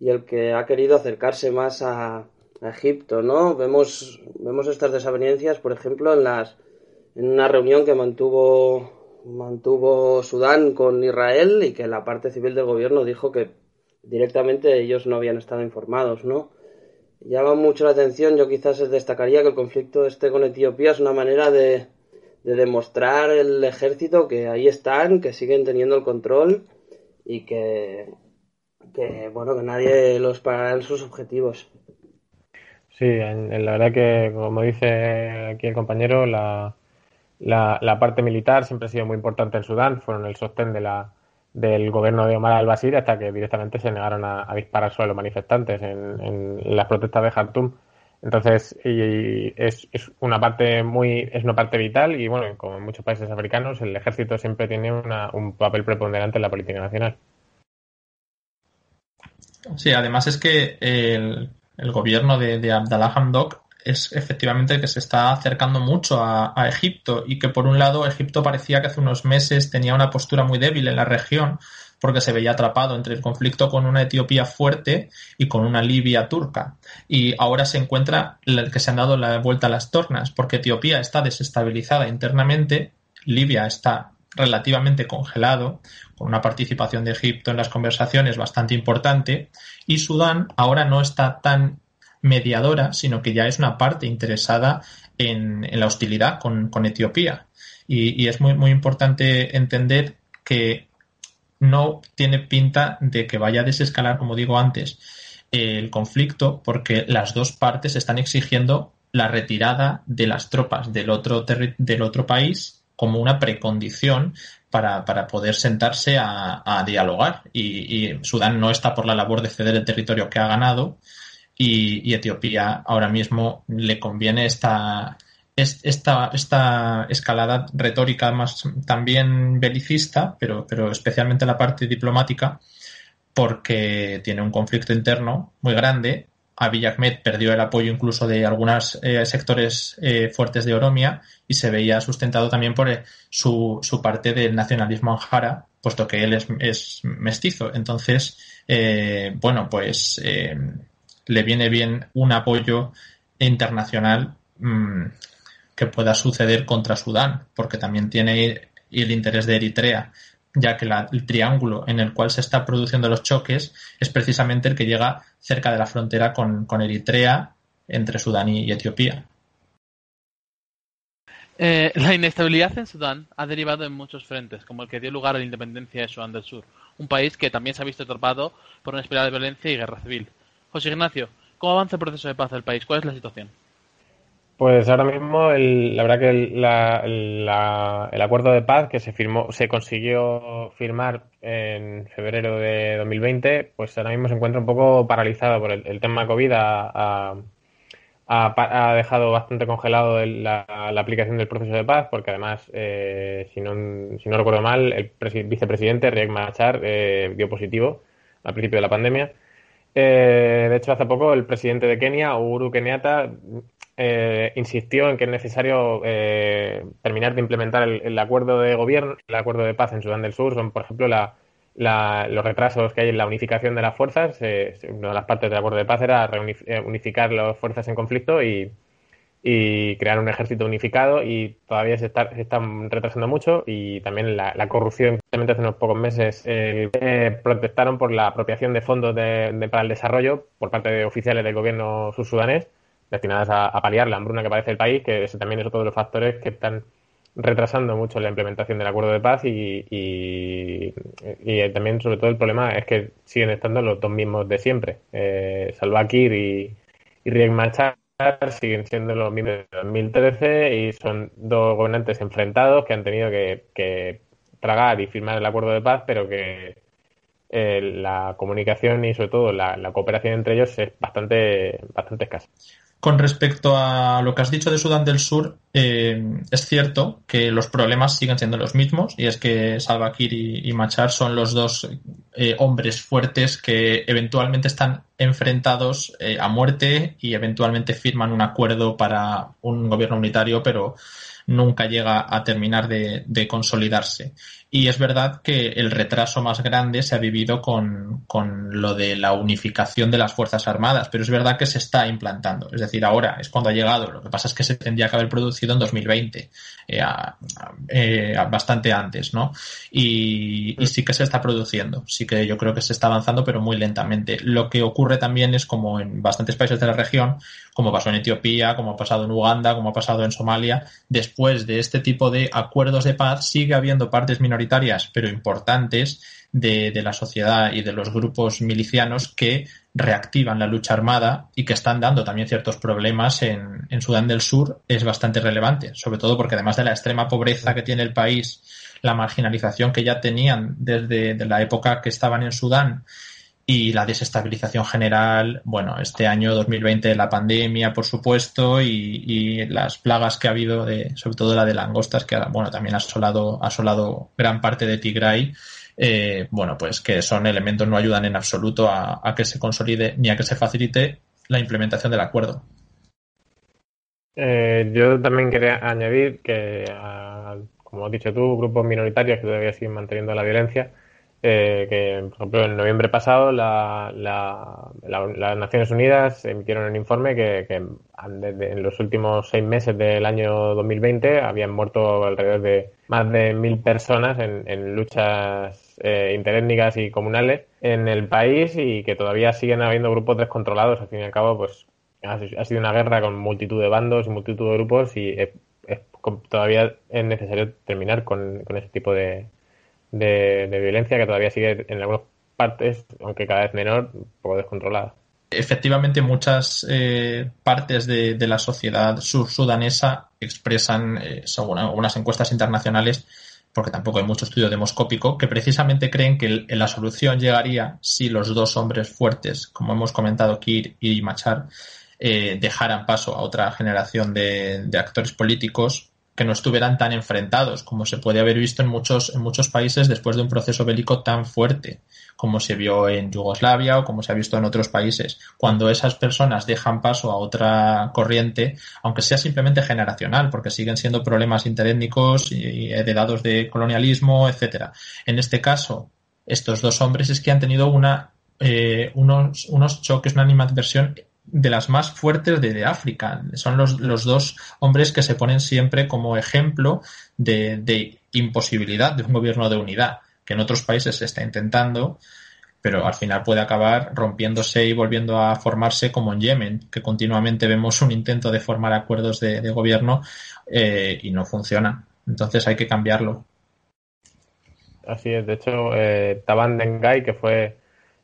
S7: y el que ha querido acercarse más a, Egipto, ¿no? Vemos, vemos estas desavenencias, por ejemplo, en las en una reunión que mantuvo mantuvo Sudán con Israel y que la parte civil del gobierno dijo que directamente ellos no habían estado informados, ¿no? Llama mucho la atención, yo quizás destacaría que el conflicto este con Etiopía es una manera de, de demostrar el ejército que ahí están, que siguen teniendo el control y que, que bueno, que nadie los parará en sus objetivos.
S8: Sí, en, la verdad que, como dice aquí el compañero, la, la, parte militar siempre ha sido muy importante en Sudán, fueron el sostén de la, del gobierno de Omar al-Bashir hasta que directamente se negaron a, disparar sobre los manifestantes en, en, las protestas de Khartoum. Entonces, y es, una parte muy, es una parte vital y bueno, como en muchos países africanos, el ejército siempre tiene una, un papel preponderante en la política nacional.
S1: Sí, además es que el, el gobierno de, de, Abdallah Hamdok es efectivamente que se está acercando mucho a, Egipto y que por un lado Egipto parecía que hace unos meses tenía una postura muy débil en la región porque se veía atrapado entre el conflicto con una Etiopía fuerte y con una Libia turca. Y ahora se encuentra que se han dado la vuelta a las tornas, porque Etiopía está desestabilizada internamente, Libia está relativamente congelado, con una participación de Egipto en las conversaciones bastante importante, y Sudán ahora no está tan mediadora, sino que ya es una parte interesada en, la hostilidad con, Etiopía. Y, y, es muy, muy importante entender que no tiene pinta de que vaya a desescalar, como digo antes, el conflicto, porque las dos partes están exigiendo la retirada de las tropas del otro, del otro país como una precondición para, poder sentarse a, dialogar. Y, Sudán no está por la labor de ceder el territorio que ha ganado y Etiopía ahora mismo le conviene esta, esta, esta escalada retórica más también belicista, pero, pero especialmente la parte diplomática, porque tiene un conflicto interno muy grande. Abiy Ahmed perdió el apoyo incluso de algunos eh, sectores eh, fuertes de Oromia y se veía sustentado también por eh, su, su, parte del nacionalismo anjara, puesto que él es, es mestizo. Entonces, bueno, pues le viene bien un apoyo internacional mm, que pueda suceder contra Sudán, porque también tiene el interés de Eritrea, ya que el triángulo en el cual se están produciendo los choques es precisamente el que llega cerca de la frontera con, Eritrea, entre Sudán y Etiopía.
S6: Eh, la inestabilidad en Sudán ha derivado en muchos frentes, como el que dio lugar a la independencia de Sudán del Sur, un país que también se ha visto atrapado por una espiral de violencia y guerra civil. José Ignacio, ¿cómo avanza el proceso de paz del país? ¿Cuál es la situación?
S8: Pues ahora mismo, la verdad que el, acuerdo de paz que se firmó, se consiguió firmar en febrero de 2020, pues ahora mismo se encuentra un poco paralizado por el, tema COVID. Ha, ha, dejado bastante congelado la, aplicación del proceso de paz, porque además, eh, si, no, si no recuerdo mal, el vicepresidente Riek Machar eh, dio positivo al principio de la pandemia. Eh, de hecho, hace poco el presidente de Kenia, Uhuru Kenyatta, eh, insistió en que es necesario eh, terminar de implementar el, acuerdo de gobierno, el acuerdo de paz en Sudán del Sur. Son, por ejemplo, los retrasos que hay en la unificación de las fuerzas. una de las partes del acuerdo de paz era unificar las fuerzas en conflicto y, crear un ejército unificado y todavía se, está, se están retrasando mucho y también la, corrupción. Hace unos pocos meses eh, protestaron por la apropiación de fondos de, para el desarrollo por parte de oficiales del gobierno subsudanés destinadas a, paliar la hambruna que padece el país, que ese también es otro de los factores que están retrasando mucho la implementación del acuerdo de paz y, y, también sobre todo el problema es que siguen estando los dos mismos de siempre, eh, Salva Kiir y, y Riek Machar siguen siendo los mismos de 2013 y son dos gobernantes enfrentados que han tenido que, tragar y firmar el acuerdo de paz, pero que eh, la comunicación y sobre todo la, la, cooperación entre ellos es bastante, bastante escasa.
S1: Con respecto a lo que has dicho de Sudán del Sur, eh, es cierto que los problemas siguen siendo los mismos y es que Salva Kiir y, Machar son los dos eh, hombres fuertes que eventualmente están enfrentados eh, a muerte y eventualmente firman un acuerdo para un gobierno unitario, pero nunca llega a terminar de, consolidarse. Y es verdad que el retraso más grande se ha vivido con, con, lo de la unificación de las Fuerzas Armadas, pero es verdad que se está implantando. Es decir, ahora es cuando ha llegado. Lo que pasa es que se tendría que haber producido en 2020, eh, eh, bastante antes, ¿no? Y, y sí que se está produciendo. Sí que yo creo que se está avanzando, pero muy lentamente. Lo que ocurre también es como en bastantes países de la región, como pasó en Etiopía, como ha pasado en Uganda, como ha pasado en Somalia, después de este tipo de acuerdos de paz sigue habiendo partes minoritarias, pero importantes, de, la sociedad y de los grupos milicianos que reactivan la lucha armada y que están dando también ciertos problemas en, Sudán del Sur es bastante relevante, sobre todo porque además de la extrema pobreza que tiene el país, la marginalización que ya tenían desde la época que estaban en Sudán y la desestabilización general, bueno, este año 2020 la pandemia, por supuesto, y, las plagas que ha habido, de, sobre todo la de langostas, que bueno, también ha asolado, ha asolado gran parte de Tigray, eh, bueno, pues que son elementos no ayudan en absoluto a, que se consolide ni a que se facilite la implementación del acuerdo.
S8: Eh, yo también quería añadir que, como has dicho tú, grupos minoritarios que todavía siguen manteniendo la violencia, eh, que, por ejemplo, en noviembre pasado la, las Naciones Unidas emitieron un informe que, en los últimos seis meses del año 2020 habían muerto alrededor de más de mil personas en, luchas eh, interétnicas y comunales en el país y que todavía siguen habiendo grupos descontrolados. Al fin y al cabo, pues ha, sido una guerra con multitud de bandos y multitud de grupos y todavía es necesario terminar con ese tipo de, de, violencia que todavía sigue en algunas partes, aunque cada vez menor, un poco descontrolada.
S1: Efectivamente, muchas eh, partes de, la sociedad sur-sudanesa expresan, eh, según algunas encuestas internacionales, porque tampoco hay mucho estudio demoscópico, que precisamente creen que la solución llegaría si los dos hombres fuertes, como hemos comentado, Kir y Machar, eh, dejaran paso a otra generación de actores políticos que no estuvieran tan enfrentados como se puede haber visto en muchos, en muchos países después de un proceso bélico tan fuerte como se vio en Yugoslavia o como se ha visto en otros países. Cuando esas personas dejan paso a otra corriente, aunque sea simplemente generacional, porque siguen siendo problemas interétnicos y heredados de colonialismo, etcétera. En este caso, estos dos hombres es que han tenido una eh, unos, unos choques, una animadversión de las más fuertes de, África. Son los, los, dos hombres que se ponen siempre como ejemplo de, de, imposibilidad de un gobierno de unidad, que en otros países se está intentando, pero al final puede acabar rompiéndose y volviendo a formarse como en Yemen, que continuamente vemos un intento de formar acuerdos de, gobierno eh, y no funciona. Entonces hay que cambiarlo.
S8: Así es, de hecho, eh, Taban Dengai, que fue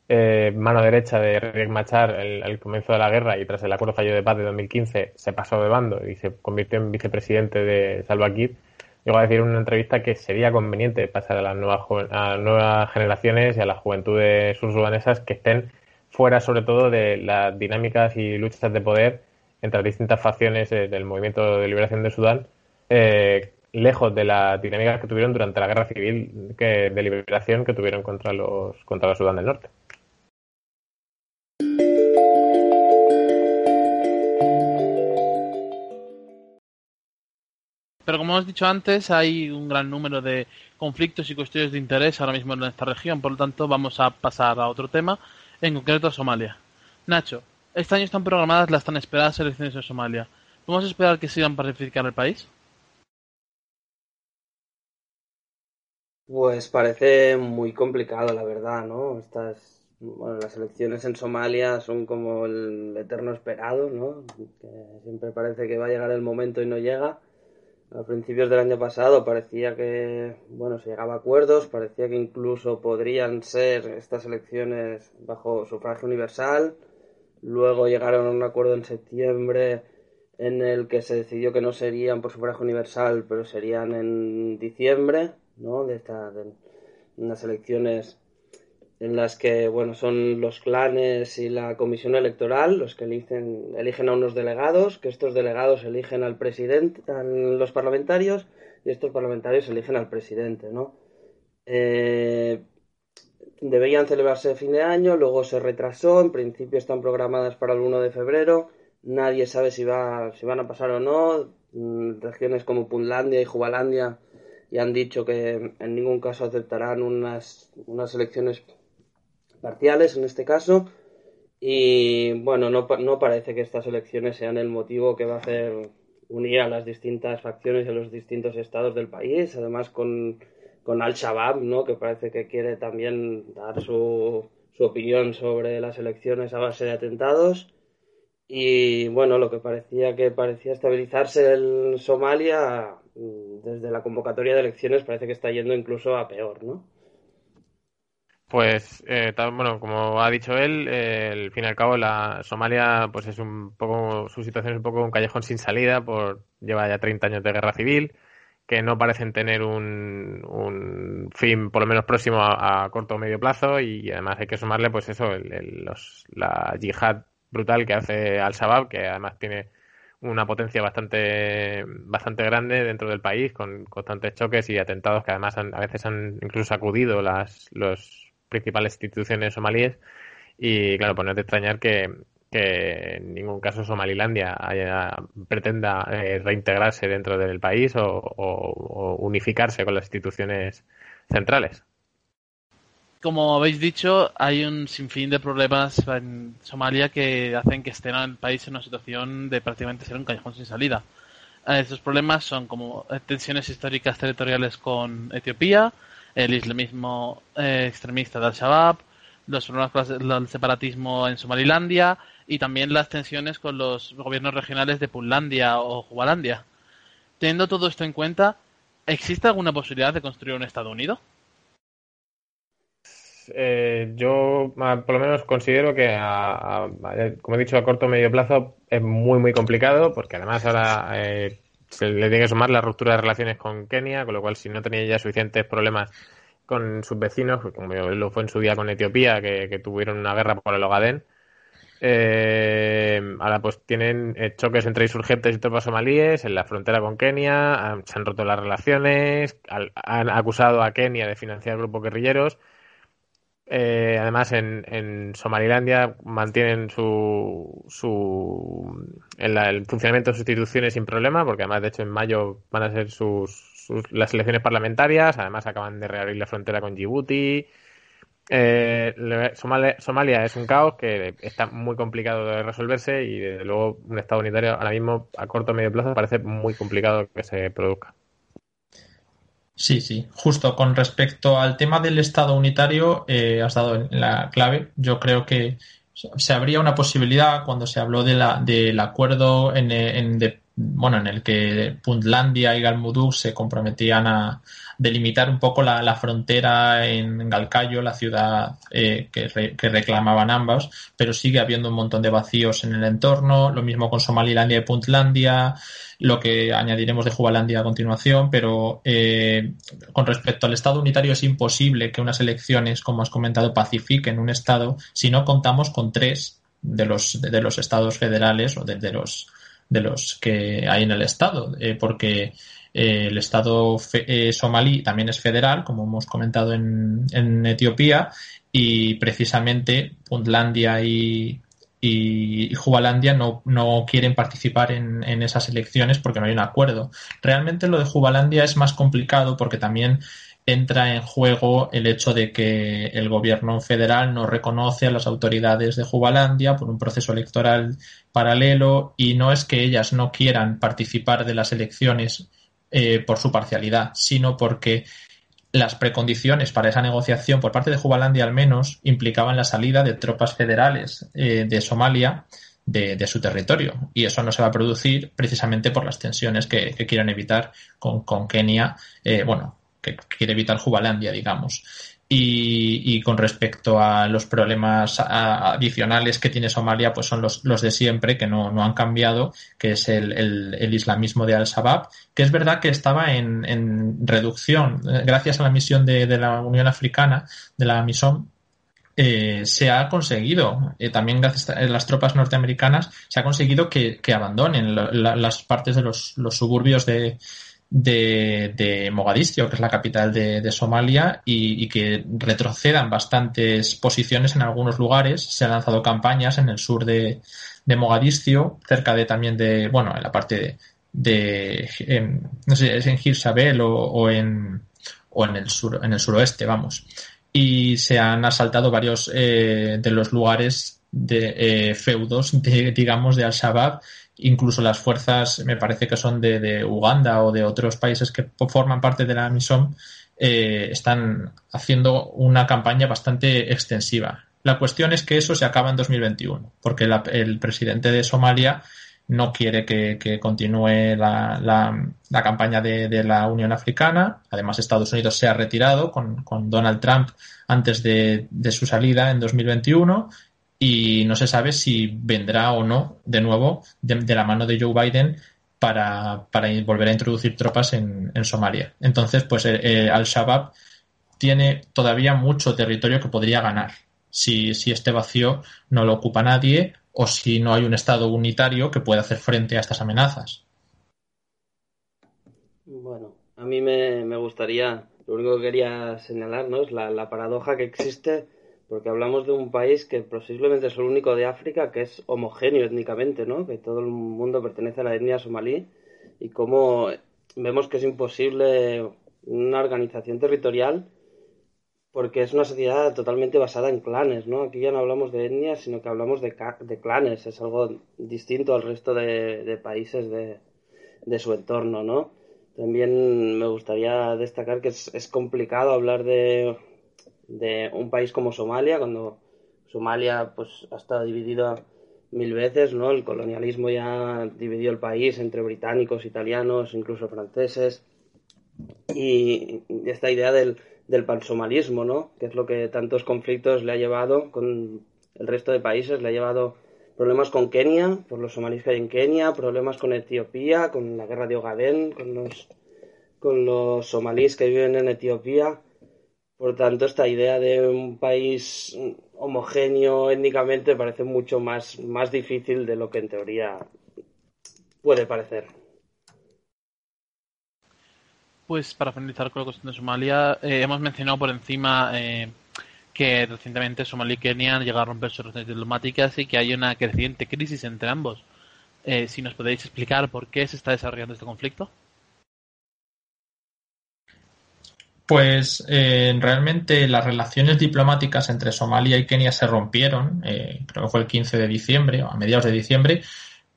S8: eh, mano derecha de Riek Machar al comienzo de la guerra y tras el acuerdo fallo de paz de 2015 se pasó de bando y se convirtió en vicepresidente de Salva Kiir, llegó a decir en una entrevista que sería conveniente pasar a las nuevas, nuevas generaciones y a las juventudes sursudanesas que estén fuera sobre todo de las dinámicas y luchas de poder entre las distintas facciones eh, del movimiento de liberación de Sudán, eh, lejos de las dinámicas que tuvieron durante la guerra civil que, de liberación que tuvieron contra los contra la Sudán del Norte.
S6: Como hemos dicho antes, hay un gran número de conflictos y cuestiones de interés ahora mismo en esta región. Por lo tanto, vamos a pasar a otro tema, en concreto a Somalia. Nacho, este año están programadas las tan esperadas elecciones en Somalia. ¿Podemos esperar que sigan pacificar el país?
S7: Pues parece muy complicado, la verdad, ¿no? Estas, bueno, las elecciones en Somalia son como el eterno esperado, ¿no? Siempre parece que va a llegar el momento y no llega. A principios del año pasado parecía que, bueno, se llegaba a acuerdos, parecía que incluso podrían ser estas elecciones bajo sufragio universal. Luego llegaron a un acuerdo en septiembre en el que se decidió que no serían por sufragio universal, pero serían en diciembre ¿no? De, estas unas elecciones en las que, bueno, son los clanes y la comisión electoral los que eligen, eligen a unos delegados, que estos delegados eligen al presidente, a los parlamentarios, y estos parlamentarios eligen al presidente, ¿no? Eh, debían celebrarse a fin de año, luego se retrasó, en principio están programadas para el 1 de febrero, nadie sabe si, va, si van a pasar o no, mm, regiones como Puntlandia y Jubalandia y han dicho que en ningún caso aceptarán unas, unas elecciones parciales en este caso. Y bueno, no, no parece que estas elecciones sean el motivo que va a hacer unir a las distintas facciones de los distintos estados del país, además con, con Al-Shabaab, ¿no? que parece que quiere también dar su, su opinión sobre las elecciones a base de atentados. Y bueno, lo que parecía que parecía estabilizarse en Somalia Mm, desde la convocatoria de elecciones parece que está yendo incluso a peor, ¿no?
S8: Pues, eh, bueno, como ha dicho él, eh, al fin y al cabo la Somalia, pues es un poco, su situación es un poco un callejón sin salida, por lleva ya 30 años de guerra civil, que no parecen tener un, un fin por lo menos próximo a, corto o medio plazo y además hay que sumarle, pues eso, la yihad brutal que hace Al-Shabaab, que además tiene una potencia bastante bastante grande dentro del país con constantes choques y atentados que además a veces han incluso sacudido las los principales instituciones somalíes y claro pues no extrañar que, en ningún caso Somalilandia pretenda eh, reintegrarse dentro del país o unificarse con las instituciones centrales
S6: como habéis dicho, hay un sinfín de problemas en Somalia que hacen que estén el país en una situación de prácticamente ser un callejón sin salida. Eh, estos problemas son como tensiones históricas territoriales con Etiopía, el islamismo eh, extremista de Al-Shabaab, los problemas del separatismo en Somalilandia y también las tensiones con los gobiernos regionales de Punlandia o Jubalandia. Teniendo todo esto en cuenta, ¿existe alguna posibilidad de construir un Estado unido?
S8: eh, yo por lo menos considero que, como he dicho, a corto o medio plazo es muy, muy complicado, porque además ahora eh, se le tiene que sumar la ruptura de relaciones con Kenia, con lo cual si no tenía ya suficientes problemas con sus vecinos, pues como lo fue en su día con Etiopía, que, tuvieron una guerra por el Ogadén, eh, ahora pues tienen eh, choques entre insurgentes y tropas somalíes en la frontera con Kenia, se han roto las relaciones, han acusado a Kenia de financiar grupos guerrilleros eh, además, en, en, Somalilandia mantienen su, su el funcionamiento de sus instituciones sin problema, porque además, de hecho, en mayo van a ser sus, las elecciones parlamentarias. Además, acaban de reabrir la frontera con Djibouti. Eh, Somalia, es un caos que está muy complicado de resolverse y, desde luego, un Estado unitario ahora mismo, a corto o medio plazo, parece muy complicado que se produzca.
S1: Sí, sí, justo con respecto al tema del Estado unitario, eh, has dado la clave. Yo creo que se habría una posibilidad cuando se habló de la, del acuerdo en, en de, bueno, en el que Puntlandia y Galmudug se comprometían a delimitar un poco la, la frontera en Galcayo, la ciudad eh, que, que, reclamaban ambas, pero sigue habiendo un montón de vacíos en el entorno, lo mismo con Somalilandia y Puntlandia, lo que añadiremos de Jubalandia a continuación, pero eh, con respecto al Estado unitario es imposible que unas elecciones, como has comentado, pacifiquen un Estado si no contamos con tres de los, de los estados federales o de, los de los que hay en el Estado, eh, porque eh, el Estado somalí también es federal, como hemos comentado en, en Etiopía, y precisamente Puntlandia y, y Jubalandia no, no quieren participar en, en, esas elecciones porque no hay un acuerdo. Realmente lo de Jubalandia es más complicado porque también entra en juego el hecho de que el gobierno federal no reconoce a las autoridades de Jubalandia por un proceso electoral paralelo y no es que ellas no quieran participar de las elecciones eh, por su parcialidad, sino porque las precondiciones para esa negociación, por parte de Jubalandia al menos, implicaban la salida de tropas federales eh, de Somalia de, su territorio. Y eso no se va a producir precisamente por las tensiones que, que quieren evitar con, Kenia, eh, bueno, que quiere evitar Jubalandia, digamos. Y, con respecto a los problemas adicionales que tiene Somalia, pues son los, los de siempre, que no, no, han cambiado, que es el, el, islamismo de Al-Shabaab, que es verdad que estaba en, en reducción, gracias a la misión de, de, la Unión Africana, de la MISOM, eh, se ha conseguido, eh, también gracias a las tropas norteamericanas, se ha conseguido que, que abandonen las partes de los, los suburbios de, de, de, Mogadiscio, que es la capital de, Somalia, y, que retrocedan bastantes posiciones en algunos lugares. Se han lanzado campañas en el sur de, Mogadiscio, cerca de también de, bueno, en la parte de, no sé, es en Hirsabel o, o, en, o en el sur, en el suroeste, vamos. Y se han asaltado varios eh, de los lugares de eh, feudos, de, digamos, de Al-Shabaab incluso las fuerzas, me parece que son de, Uganda o de otros países que forman parte de la MISOM, eh, están haciendo una campaña bastante extensiva. La cuestión es que eso se acaba en 2021, porque el presidente de Somalia no quiere que, continúe la, campaña de, la Unión Africana. Además, Estados Unidos se ha retirado con, Donald Trump antes de, su salida en 2021 y no se sabe si vendrá o no de nuevo de, la mano de Joe Biden para, volver a introducir tropas en, Somalia. Entonces, pues eh, eh, Al-Shabaab tiene todavía mucho territorio que podría ganar si, si este vacío no lo ocupa nadie o si no hay un Estado unitario que pueda hacer frente a estas amenazas.
S7: Bueno, a mí me, gustaría, lo único que quería señalar ¿no? es la, la paradoja que existe porque hablamos de un país que posiblemente es el único de África que es homogéneo étnicamente, ¿no? Que todo el mundo pertenece a la etnia somalí y cómo vemos que es imposible una organización territorial porque es una sociedad totalmente basada en clanes, ¿no? Aquí ya no hablamos de etnias, sino que hablamos de, de clanes, es algo distinto al resto de, países de, de, su entorno, ¿no? También me gustaría destacar que es complicado hablar de de un país como Somalia, cuando Somalia pues ha estado dividido mil veces, ¿no? El colonialismo ya dividió el país entre británicos, italianos, incluso franceses. Y esta idea del, del pansomalismo, ¿no? Que es lo que tantos conflictos le ha llevado con el resto de países, le ha llevado problemas con Kenia, por los somalíes que hay en Kenia, problemas con Etiopía, con la guerra de Ogaden, con los, con los somalíes que viven en Etiopía por tanto, esta idea de un país homogéneo étnicamente parece mucho más, más difícil de lo que en teoría puede parecer.
S6: Pues para finalizar con la cuestión de Somalia, eh, hemos mencionado por encima eh, que recientemente Somalia y Kenia han llegado a romper relaciones diplomáticas y que hay una creciente crisis entre ambos. Eh, si nos podéis explicar por qué se está desarrollando este conflicto.
S1: Pues eh, realmente las relaciones diplomáticas entre Somalia y Kenia se rompieron, eh, creo que fue el 15 de diciembre o a mediados de diciembre,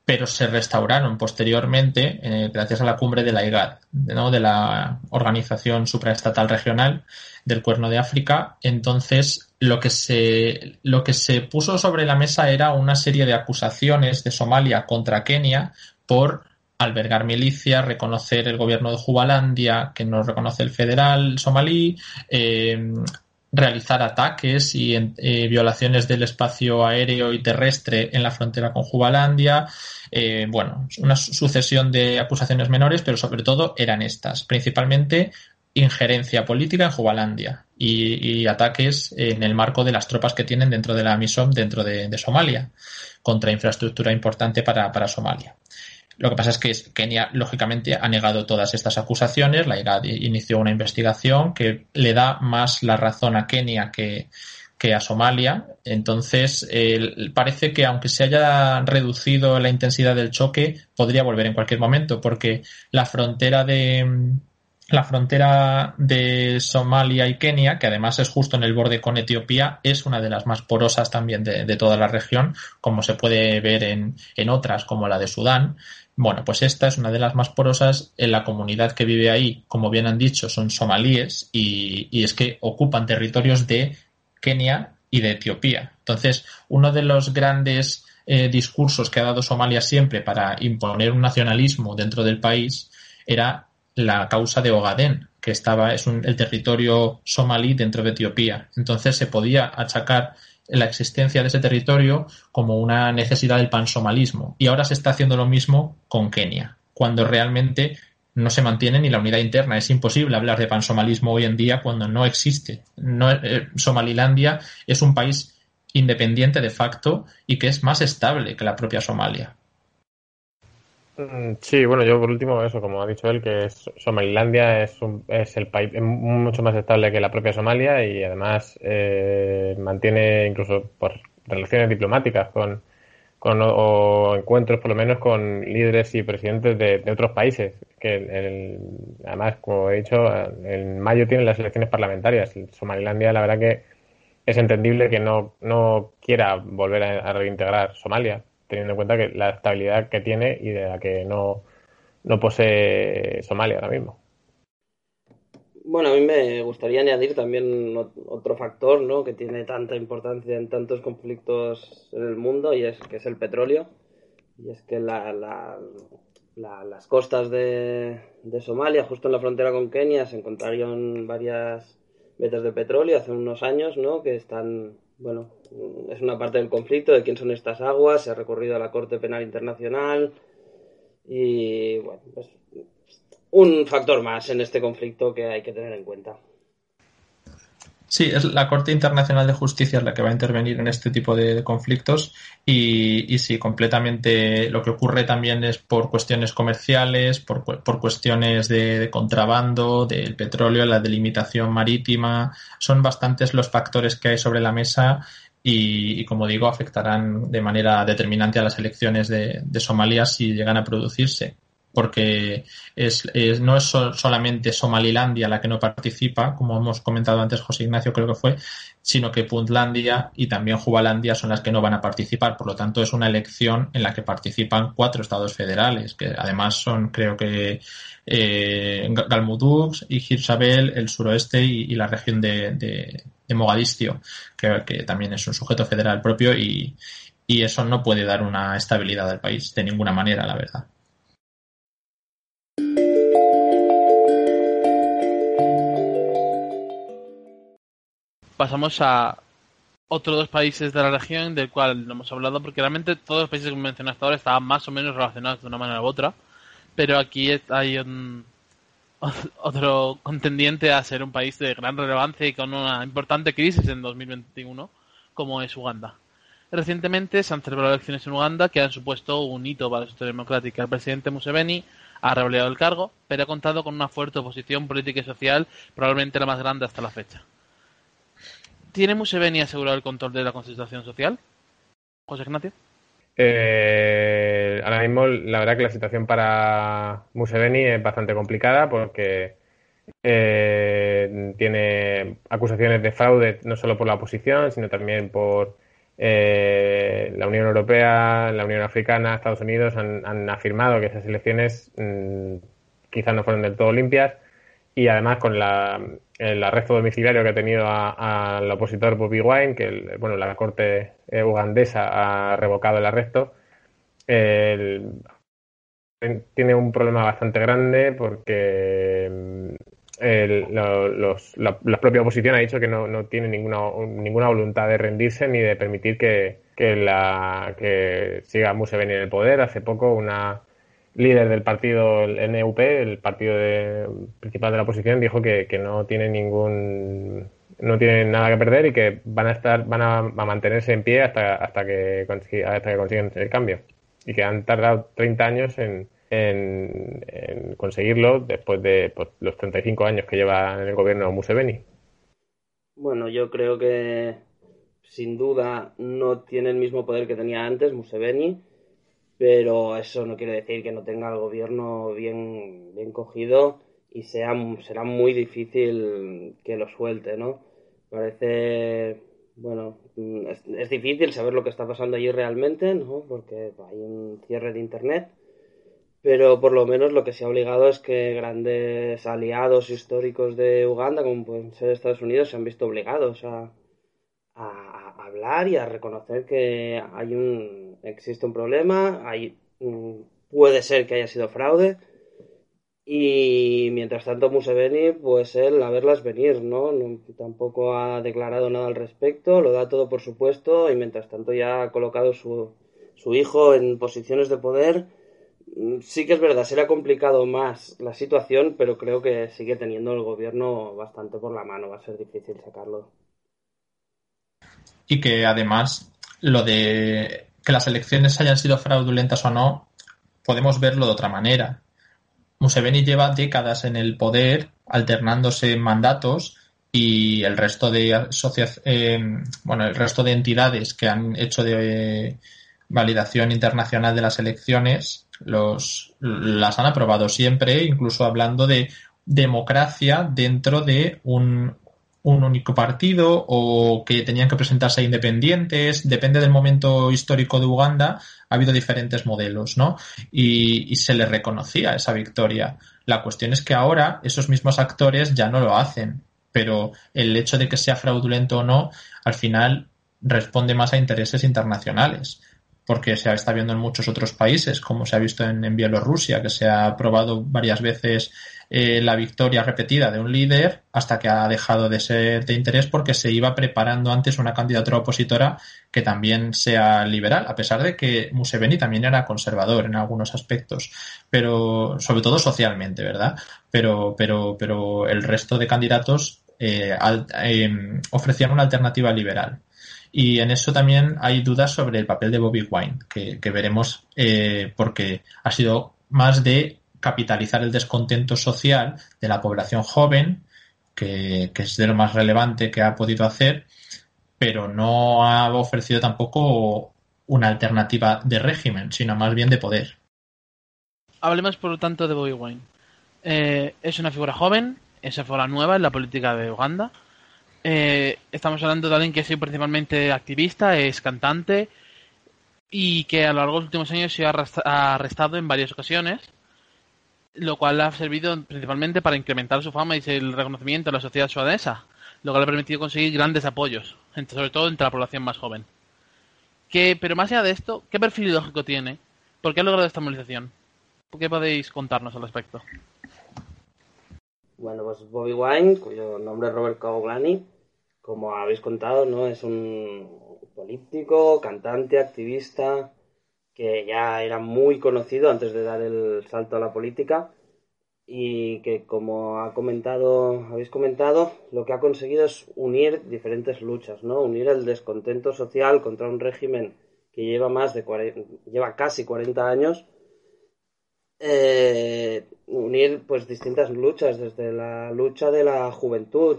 S1: pero se restauraron posteriormente eh, gracias a la cumbre de la IGAD, ¿no? de la Organización Supraestatal Regional del Cuerno de África. Entonces, lo que, se, lo que se puso sobre la mesa era una serie de acusaciones de Somalia contra Kenia por albergar milicias, reconocer el gobierno de Jubalandia, que no reconoce el federal somalí, eh, realizar ataques y eh, violaciones del espacio aéreo y terrestre en la frontera con Jubalandia. Eh, bueno, una sucesión de acusaciones menores, pero sobre todo eran estas, principalmente injerencia política en Jubalandia y, ataques en el marco de las tropas que tienen dentro de la MISOM dentro de, Somalia, contra infraestructura importante para Somalia. Lo que pasa es que Kenia, lógicamente, ha negado todas estas acusaciones. La IGAD inició una investigación que le da más la razón a Kenia que, que a Somalia. Entonces, parece que aunque se haya reducido la intensidad del choque, podría volver en cualquier momento, porque la frontera de la frontera de Somalia y Kenia, que además es justo en el borde con Etiopía, es una de las más porosas también de, toda la región, como se puede ver en, en otras, como la de Sudán. Bueno, pues esta es una de las más porosas. En la comunidad que vive ahí, como bien han dicho, son somalíes y, es que ocupan territorios de Kenia y de Etiopía. Entonces, uno de los grandes eh, discursos que ha dado Somalia siempre para imponer un nacionalismo dentro del país era la causa de Ogaden, que estaba, es el territorio somalí dentro de Etiopía. Entonces se podía achacar la existencia de ese territorio como una necesidad del pansomalismo. Y ahora se está haciendo lo mismo con Kenia, cuando realmente no se mantiene ni la unidad interna. Es imposible hablar de pansomalismo hoy en día cuando no existe. No, eh, Somalilandia es un país independiente de facto y que es más estable que la propia Somalia.
S8: Mm, sí, bueno, yo por último, eso, como ha dicho él, que Somalilandia es, es el país mucho más estable que la propia Somalia y además eh, mantiene incluso por relaciones diplomáticas con, con o, encuentros por lo menos con líderes y presidentes de, otros países. Que además, como he dicho, en mayo tienen las elecciones parlamentarias. Somalilandia, la verdad que es entendible que no, no quiera volver a, reintegrar Somalia, teniendo en cuenta que la estabilidad que tiene y de la que no, no posee Somalia ahora mismo.
S7: Bueno, a mí me gustaría añadir también otro factor ¿no? que tiene tanta importancia en tantos conflictos en el mundo y es que es el petróleo. Y es que la, las costas de, Somalia, justo en la frontera con Kenia, se encontraron varias vetas de petróleo hace unos años, ¿no? Que están, bueno, es una parte del conflicto de quién son estas aguas, se ha recurrido a la Corte Penal Internacional y, bueno, pues un factor más en este conflicto que hay que tener en cuenta.
S1: Sí, es la Corte Internacional de Justicia la que va a intervenir en este tipo de, conflictos y, y, sí, completamente lo que ocurre también es por cuestiones comerciales, por, cuestiones de, contrabando, del petróleo, la delimitación marítima. Son bastantes los factores que hay sobre la mesa y, como digo, afectarán de manera determinante a las elecciones de, de Somalia si llegan a producirse porque es, no es solamente Somalilandia la que no participa, como hemos comentado antes José Ignacio creo que fue, sino que Puntlandia y también Jubalandia son las que no van a participar. Por lo tanto, es una elección en la que participan cuatro estados federales, que además son, creo que, eh, y Hirsabel, el suroeste y, la región de, Mogadiscio, que, que, también es un sujeto federal propio y, y eso no puede dar una estabilidad al país de ninguna manera, la verdad.
S6: Pasamos a otros dos países de la región del cual no hemos hablado porque realmente todos los países que mencionado hasta ahora estaban más o menos relacionados de una manera u otra pero aquí hay un [LAUGHS] otro contendiente a ser un país de gran relevancia y con una importante crisis en 2021 como es Uganda. Recientemente se han celebrado elecciones en Uganda que han supuesto un hito para la historia democrática. El presidente Museveni ha revalidado el cargo, pero ha contado con una fuerte oposición política y social, probablemente la más grande hasta la fecha. ¿Tiene Museveni asegurado el control de la constitución social? José Ignacio.
S8: Eh, ahora mismo, la verdad que la situación para Museveni es bastante complicada porque eh, tiene acusaciones de fraude no solo por la oposición, sino también por eh, la Unión Europea, la Unión Africana, Estados Unidos han, afirmado que esas elecciones mm, quizás no fueron del todo limpias y además con el arresto domiciliario que ha tenido al opositor Bobby Wine, que bueno, la corte eh, ugandesa ha revocado el arresto, tiene un problema bastante grande porque mm, la, propia oposición ha dicho que no, no tiene ninguna, ninguna voluntad de rendirse ni de permitir que, que, la, que siga Museveni en el poder. Hace poco una líder del partido el NUP, el partido principal de la oposición, dijo que, no tiene ningún no tienen nada que perder y que van a estar van a, mantenerse en pie hasta hasta que hasta que consiguen el cambio y que han tardado 30 años en, en, conseguirlo después de pues, los 35 años que lleva en el gobierno Museveni.
S7: Bueno, yo creo que sin duda no tiene el mismo poder que tenía antes Museveni, pero eso no quiere decir que no tenga el gobierno bien, bien cogido y sea, será muy difícil que lo suelte, ¿no? Parece, bueno, es, es difícil saber lo que está pasando allí realmente, ¿no? Porque hay un cierre de Internet pero por lo menos lo que se ha obligado es que grandes aliados históricos de Uganda, como pueden ser Estados Unidos, se han visto obligados a, hablar y a reconocer que hay un existe un problema, hay, puede ser que haya sido fraude y mientras tanto Museveni, pues él a verlas venir, ¿no? ¿no? Tampoco ha declarado nada al respecto, lo da todo por supuesto y mientras tanto ya ha colocado su, su hijo en posiciones de poder sí que es verdad, será complicado más la situación, pero creo que sigue teniendo el gobierno bastante por la mano, va a ser difícil sacarlo.
S1: Y que además lo de que las elecciones hayan sido fraudulentas o no, podemos verlo de otra manera. Museveni lleva décadas en el poder, alternándose mandatos y el resto de eh, bueno, el resto de entidades que han hecho de validación internacional de las elecciones las han aprobado siempre, incluso hablando de democracia dentro de un, un único partido o que tenían que presentarse independientes, depende del momento histórico de Uganda, ha habido diferentes modelos, ¿no? Y, se le reconocía esa victoria. La cuestión es que ahora esos mismos actores ya no lo hacen, pero el hecho de que sea fraudulento o no, al final responde más a intereses internacionales porque se está viendo en muchos otros países, como se ha visto en, Bielorrusia, que se ha probado varias veces eh, la victoria repetida de un líder hasta que ha dejado de ser de interés porque se iba preparando antes una candidatura opositora que también sea liberal, a pesar de que Museveni también era conservador en algunos aspectos, pero sobre todo socialmente, ¿verdad? Pero, pero, pero el resto de candidatos eh, eh, ofrecían una alternativa liberal. Y en eso también hay dudas sobre el papel de Bobby Wine, que, veremos eh, porque ha sido más de capitalizar el descontento social de la población joven, que, es de lo más relevante que ha podido hacer, pero no ha ofrecido tampoco una alternativa de régimen, sino más bien de poder.
S6: Hablemos, por lo tanto, de Bobby Wine. Eh, es una figura joven, es una figura nueva en la política de Uganda eh, estamos hablando de alguien que es principalmente activista, es cantante y que a lo largo de los últimos años se ha arrestado en varias ocasiones, lo cual ha servido principalmente para incrementar su fama y el reconocimiento de la sociedad sudanesa, lo cual ha permitido conseguir grandes apoyos, sobre todo entre la población más joven. pero más allá de esto, ¿qué perfil ideológico tiene? ¿Por qué ha logrado esta movilización? ¿Qué podéis contarnos al respecto?
S7: Bueno, pues Bobby Wine, cuyo nombre es Robert Kaoglani, como habéis contado, ¿no? Es un político, cantante, activista, que ya era muy conocido antes de dar el salto a la política y que como ha comentado, habéis comentado, lo que ha conseguido es unir diferentes luchas, ¿no? Unir el descontento social contra un régimen que lleva más de lleva casi 40 años eh, unir pues distintas luchas desde la lucha de la juventud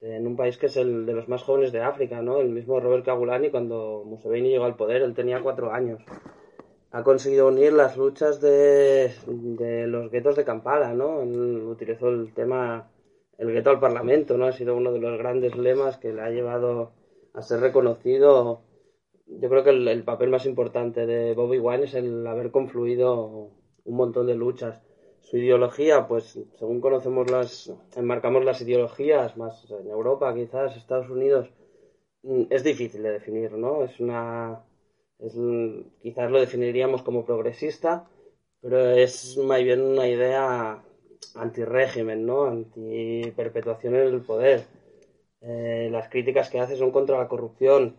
S7: en un país que es el de los más jóvenes de África, ¿no? El mismo Robert Kagulani, cuando Museveni llegó al poder, él tenía cuatro años. Ha conseguido unir las luchas de, los guetos de Kampala, ¿no? Él utilizó el tema, el gueto al Parlamento, ¿no? Ha sido uno de los grandes lemas que le ha llevado a ser reconocido. Yo creo que el, el papel más importante de Bobby Wine es el haber confluido un montón de luchas su ideología, pues según conocemos las, enmarcamos las ideologías, más en Europa, quizás, Estados Unidos, mm, es difícil de definir, ¿no? Es una, es, quizás lo definiríamos como progresista, pero es más bien una idea anti-régimen, ¿no? Anti-perpetuación en el poder. Eh, las críticas que hace son contra la corrupción,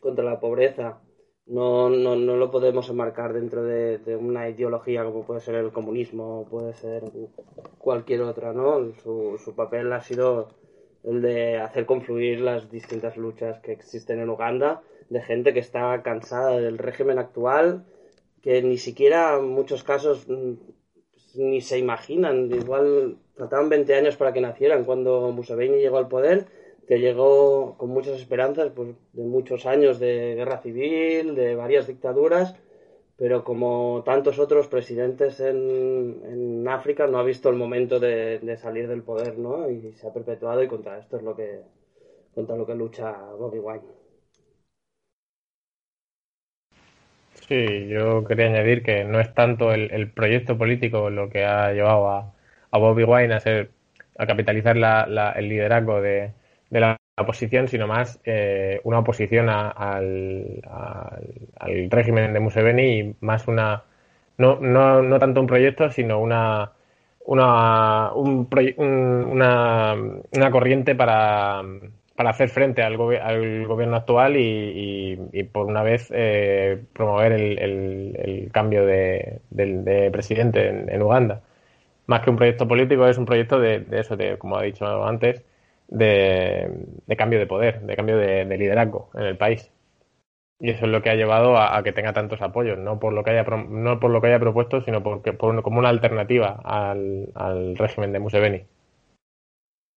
S7: contra la pobreza, no, no, no lo podemos enmarcar dentro de, una ideología como puede ser el comunismo puede ser cualquier otra, ¿no? Su, su papel ha sido el de hacer confluir las distintas luchas que existen en Uganda, de gente que está cansada del régimen actual, que ni siquiera en muchos casos mm, ni se imaginan, igual trataban 20 años para que nacieran cuando Museveni llegó al poder, que llegó con muchas esperanzas pues, de muchos años de guerra civil, de varias dictaduras, pero como tantos otros presidentes en, en África no ha visto el momento de, de, salir del poder, ¿no? Y se ha perpetuado y contra esto es lo que contra lo que lucha Bobby Wine.
S8: Sí, yo quería añadir que no es tanto el, proyecto político lo que ha llevado a, Bobby Wine a ser a capitalizar el liderazgo de, la oposición, sino más eh, una oposición al, régimen de Museveni y más una no, no, no tanto un proyecto, sino una una, una, una corriente para para hacer frente al, al gobierno actual y, por una vez eh, promover el, cambio de, presidente en, Uganda. Más que un proyecto político, es un proyecto de, eso, de, como ha dicho antes, de, cambio de poder, de cambio de, liderazgo en el país. Y eso es lo que ha llevado a, que tenga tantos apoyos, no por lo que haya, no por lo que haya propuesto, sino porque, por, como una alternativa al, régimen de Museveni.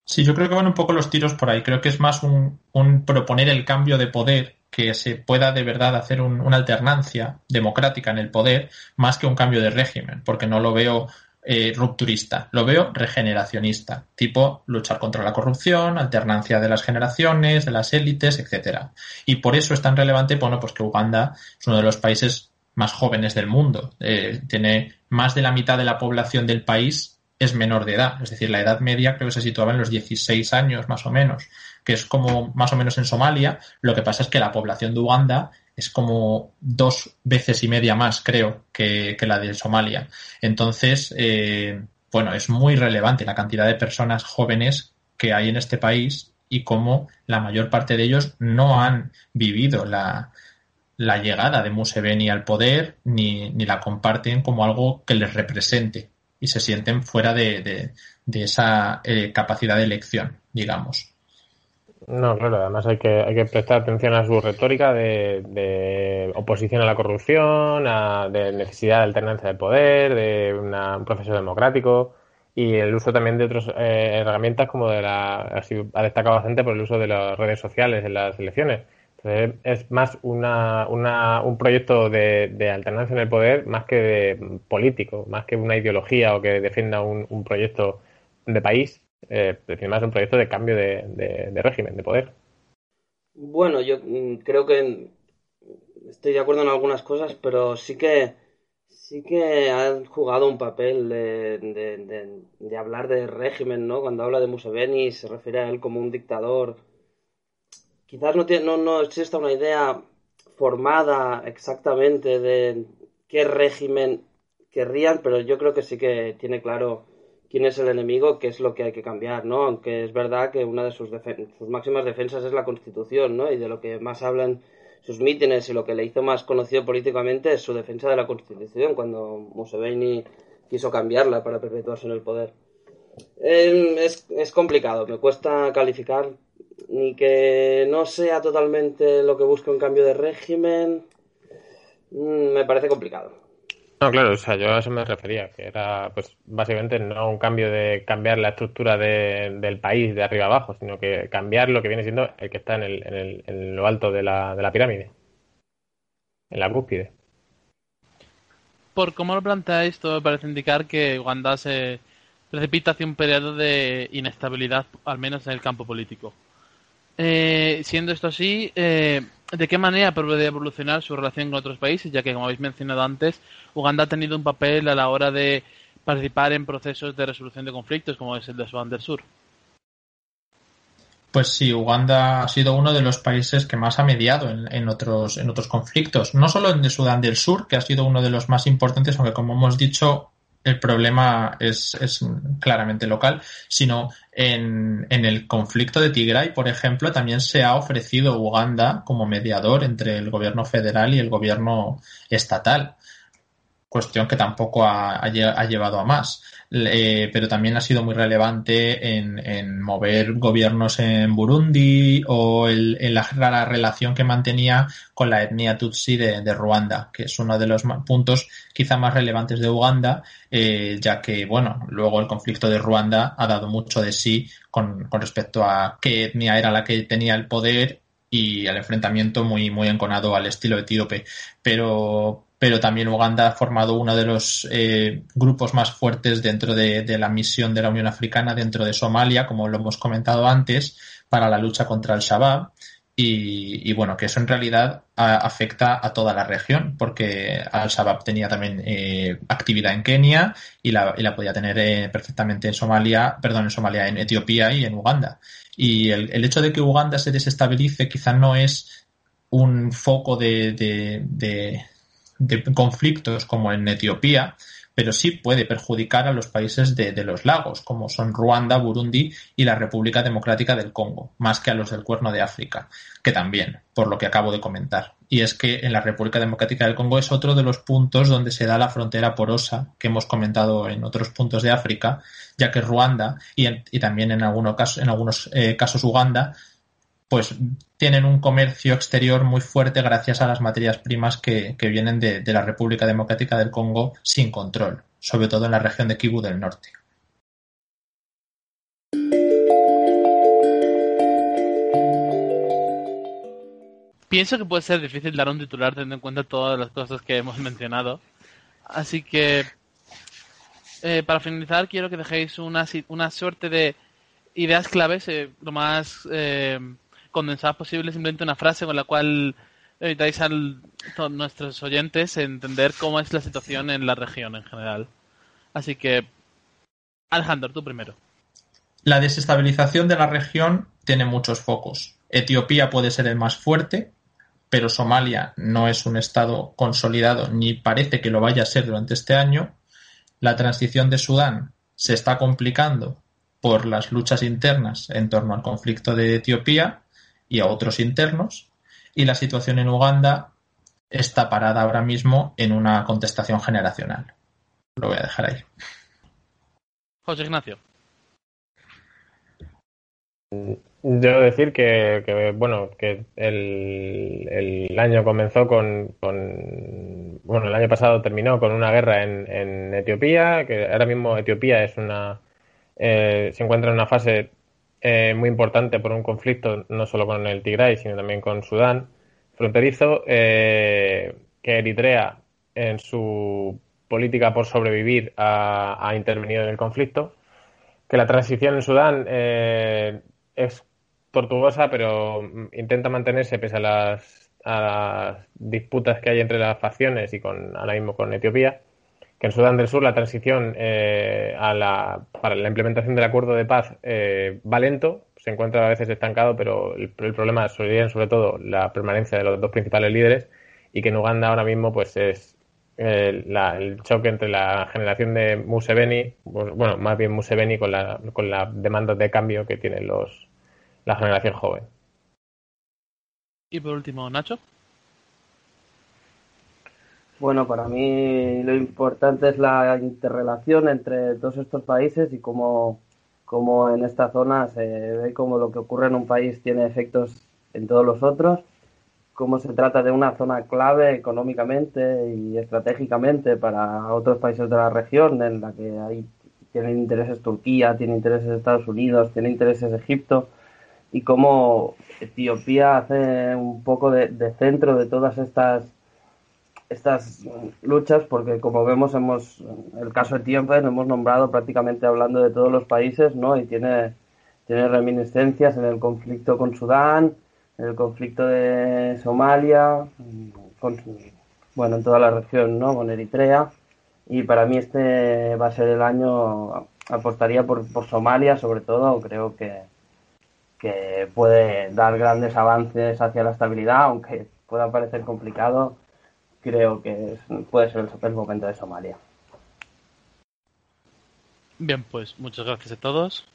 S1: Sí, yo creo que van un poco los tiros por ahí. Creo que es más un, proponer el cambio de poder, que se pueda de verdad hacer una alternancia democrática en el poder, más que un cambio de régimen, porque no lo veo eh, rupturista, lo veo regeneracionista, tipo luchar contra la corrupción, alternancia de las generaciones, de las élites, etcétera. Y por eso es tan relevante, bueno, pues que Uganda es uno de los países más jóvenes del mundo. Eh, tiene más de la mitad de la población del país es menor de edad. Es decir, la edad media creo que se situaba en los 16 años más o menos, que es como más o menos en Somalia. Lo que pasa es que la población de Uganda es como dos veces y media más, creo, que, la de Somalia. Entonces, eh, bueno, es muy relevante la cantidad de personas jóvenes que hay en este país y cómo la mayor parte de ellos no han vivido la, la llegada de Museveni al poder ni, ni la comparten como algo que les represente y se sienten fuera de, esa eh, capacidad de elección, digamos.
S8: No, claro, además hay que, hay que prestar atención a su retórica de, oposición a la corrupción, de necesidad de alternancia de poder, de un proceso democrático y el uso también de otras eh, herramientas como de la, ha destacado bastante por el uso de las redes sociales en las elecciones. Es más una, un proyecto de, alternancia en el poder más que de político, más que una ideología o que defienda un, proyecto de país, eh, es más un proyecto de cambio de, régimen, de poder.
S7: Bueno, yo mm, creo que estoy de acuerdo en algunas cosas, pero sí que sí que ha jugado un papel de, de hablar de régimen, ¿no? Cuando habla de Museveni se refiere a él como un dictador quizás no, tiene, no, no exista una idea formada exactamente de qué régimen querrían, pero yo creo que sí que tiene claro quién es el enemigo, qué es lo que hay que cambiar, ¿no? Aunque es verdad que una de sus, sus máximas defensas es la Constitución, ¿no? Y de lo que más hablan sus mítines y lo que le hizo más conocido políticamente es su defensa de la Constitución, cuando Museveni quiso cambiarla para perpetuarse en el poder. Es, es complicado, me cuesta calificar ni que no sea totalmente lo que busca un cambio de régimen, mm, me parece complicado.
S8: No, claro, o sea, yo a eso me refería, que era, pues, básicamente no un cambio de cambiar la estructura del país de arriba abajo, sino que cambiar lo que viene siendo el que está en, el, en, el, en lo alto de la, de la pirámide, en la cúspide.
S6: Por cómo lo planteáis, todo me parece indicar que Uganda se precipita hacia un periodo de inestabilidad, al menos en el campo político. Eh, siendo esto así, eh, ¿de qué manera puede evolucionar su relación con otros países? Ya que, como habéis mencionado antes, Uganda ha tenido un papel a la hora de participar en procesos de resolución de conflictos, como es el de Sudán del Sur.
S1: Pues sí, Uganda ha sido uno de los países que más ha mediado en, otros, conflictos. No solo en el Sudán del Sur, que ha sido uno de los más importantes, aunque como hemos dicho, el problema es claramente local, sino en, el conflicto de Tigray, por ejemplo, también se ha ofrecido Uganda como mediador entre el gobierno federal y el gobierno estatal, cuestión que tampoco ha llevado a más. Eh, pero también ha sido muy relevante en, mover gobiernos en Burundi o en la, relación que mantenía con la etnia Tutsi de, Ruanda, que es uno de los puntos quizá más relevantes de Uganda, eh, ya que, bueno, luego el conflicto de Ruanda ha dado mucho de sí con, con respecto a qué etnia era la que tenía el poder y el enfrentamiento muy, muy enconado al estilo etíope. Pero, pero también Uganda ha formado uno de los eh, grupos más fuertes dentro de, la misión de la Unión Africana dentro de Somalia, como lo hemos comentado antes, para la lucha contra el Shabab. Y, bueno, que eso en realidad afecta a toda la región, porque Al-Shabaab tenía también eh, actividad en Kenia y la, podía tener eh, perfectamente en Somalia, perdón, en Somalia, en Etiopía y en Uganda. Y el, hecho de que Uganda se desestabilice quizá no es un foco de conflictos como en Etiopía, pero sí puede perjudicar a los países de, los lagos, como son Ruanda, Burundi y la República Democrática del Congo, más que a los del Cuerno de África, que también, por lo que acabo de comentar. Y es que en la República Democrática del Congo es otro de los puntos donde se da la frontera porosa que hemos comentado en otros puntos de África, ya que Ruanda y, también en, algunos casos, en algunos eh, casos Uganda pues tienen un comercio exterior muy fuerte gracias a las materias primas que, vienen de, la República Democrática del Congo sin control, sobre todo en la región de Kivu del norte.
S6: Pienso que puede ser difícil dar un titular teniendo en cuenta todas las cosas que hemos mencionado. Así que, eh, para finalizar, quiero que dejéis una, una suerte de ideas claves, eh, lo más eh, condensadas posible, simplemente una frase con la cual evitáis a nuestros oyentes entender cómo es la situación en la región en general. Así que, Alejandro, tú primero.
S1: La desestabilización de la región tiene muchos focos. Etiopía puede ser el más fuerte, pero Somalia no es un estado consolidado ni parece que lo vaya a ser durante este año. La transición de Sudán se está complicando por las luchas internas en torno al conflicto de Etiopía y a otros internos, y la situación en Uganda está parada ahora mismo en una contestación generacional. Lo voy a dejar ahí.
S6: José Ignacio.
S8: Debo decir que, bueno, que el, año comenzó con, bueno, el año pasado terminó con una guerra en, Etiopía, que ahora mismo Etiopía es una, eh, se encuentra en una fase eh, muy importante por un conflicto no solo con el Tigray, sino también con Sudán fronterizo, eh, que Eritrea en su política por sobrevivir ha, intervenido en el conflicto, que la transición en Sudán eh, es tortuosa, pero intenta mantenerse pese a las, a las disputas que hay entre las facciones y con ahora mismo con Etiopía que en Sudán del Sur la transición eh, a la, para la implementación del acuerdo de paz eh, va lento, se encuentra a veces estancado, pero el, problema sería sobre todo la permanencia de los dos principales líderes y que en Uganda ahora mismo pues es eh, el choque entre la generación de Museveni, bueno, más bien Museveni con la, con la demanda de cambio que tiene los, la generación joven.
S6: Y por último, Nacho.
S7: Bueno, para mí lo importante es la interrelación entre todos estos países y cómo, cómo en esta zona se ve cómo lo que ocurre en un país tiene efectos en todos los otros, cómo se trata de una zona clave económicamente y estratégicamente para otros países de la región, en la que hay, tienen intereses Turquía, tiene intereses Estados Unidos, tiene intereses Egipto, y cómo Etiopía hace un poco de centro de todas estas estas luchas porque como vemos hemos el caso de tiempo hemos nombrado prácticamente hablando de todos los países no y tiene tiene reminiscencias en el conflicto con Sudán en el conflicto de Somalia con, bueno en toda la región no con Eritrea. Y para mí este va a ser el año apostaría por, por Somalia sobre todo. Creo que que puede dar grandes avances hacia la estabilidad aunque pueda parecer complicado creo que puede ser el, momento de Somalia.
S6: Bien, pues muchas gracias a todos.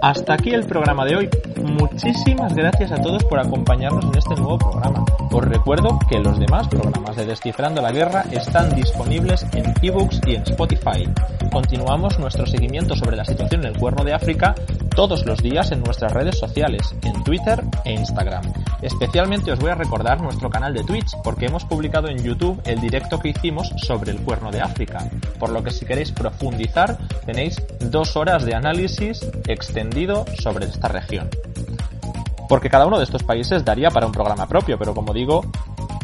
S1: Hasta aquí el programa de hoy. Muchísimas gracias a todos por acompañarnos en este nuevo programa. Os recuerdo que los demás programas de Descifrando la Guerra están disponibles en ebooks y en Spotify. Continuamos nuestro seguimiento sobre la situación en el Cuerno de África todos los días en nuestras redes sociales, en Twitter e Instagram. Especialmente os voy a recordar nuestro canal de Twitch porque hemos publicado en YouTube el directo que hicimos sobre el Cuerno de África, por lo que si queréis profundizar tenéis dos horas de análisis extendido sobre esta región. Porque cada uno de estos países daría para un programa propio, pero como digo,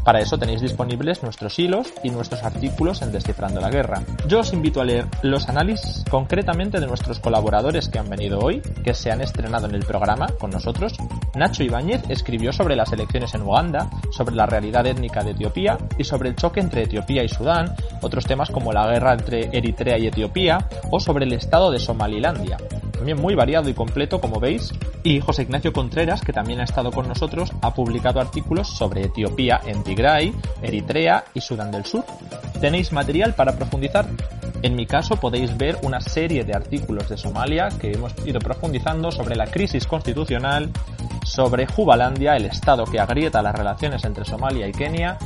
S1: para eso tenéis disponibles nuestros hilos y nuestros artículos en Descifrando la Guerra. Yo os invito a leer los análisis concretamente de nuestros colaboradores que han venido hoy, que se han estrenado en el programa con nosotros. Nacho Ibáñez escribió sobre las elecciones en Uganda, sobre la realidad étnica de Etiopía y sobre el choque entre Etiopía y Sudán, otros temas como la guerra entre Eritrea y Etiopía o sobre el estado de Somalilandia también muy variado y completo como veis. Y José Ignacio Contreras, que también ha estado con nosotros, ha publicado artículos sobre Etiopía en Tigray, Eritrea y Sudán del Sur. ¿Tenéis material para profundizar? En mi caso podéis ver una serie de artículos de Somalia que hemos ido profundizando sobre la crisis constitucional, sobre Jubalandia, el estado que agrieta las relaciones entre Somalia y Kenia,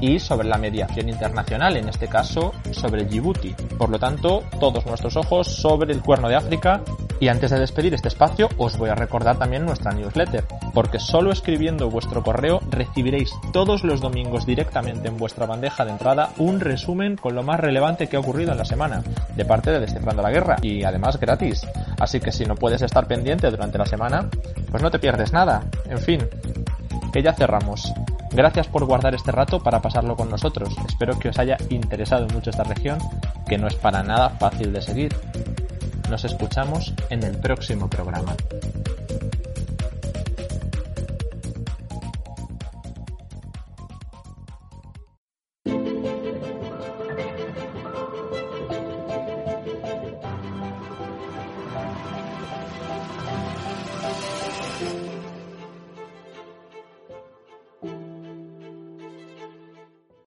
S1: y sobre la mediación internacional, en este caso sobre Djibouti. Por lo tanto, todos nuestros ojos sobre el cuerno de África y antes de despedir este espacio os voy a recordar también nuestra newsletter, porque solo escribiendo vuestro correo recibiréis todos los domingos directamente en vuestra bandeja de entrada un resumen con lo más relevante que ha ocurrido en la semana, de parte de Descifrando la Guerra, y además gratis. Así que si no puedes estar pendiente durante la semana, pues no te pierdes nada. En fin, que ya cerramos. Gracias por guardar este rato para pasarlo con nosotros. Espero que os haya interesado mucho esta región, que no es para nada fácil de seguir. Nos escuchamos en el próximo programa.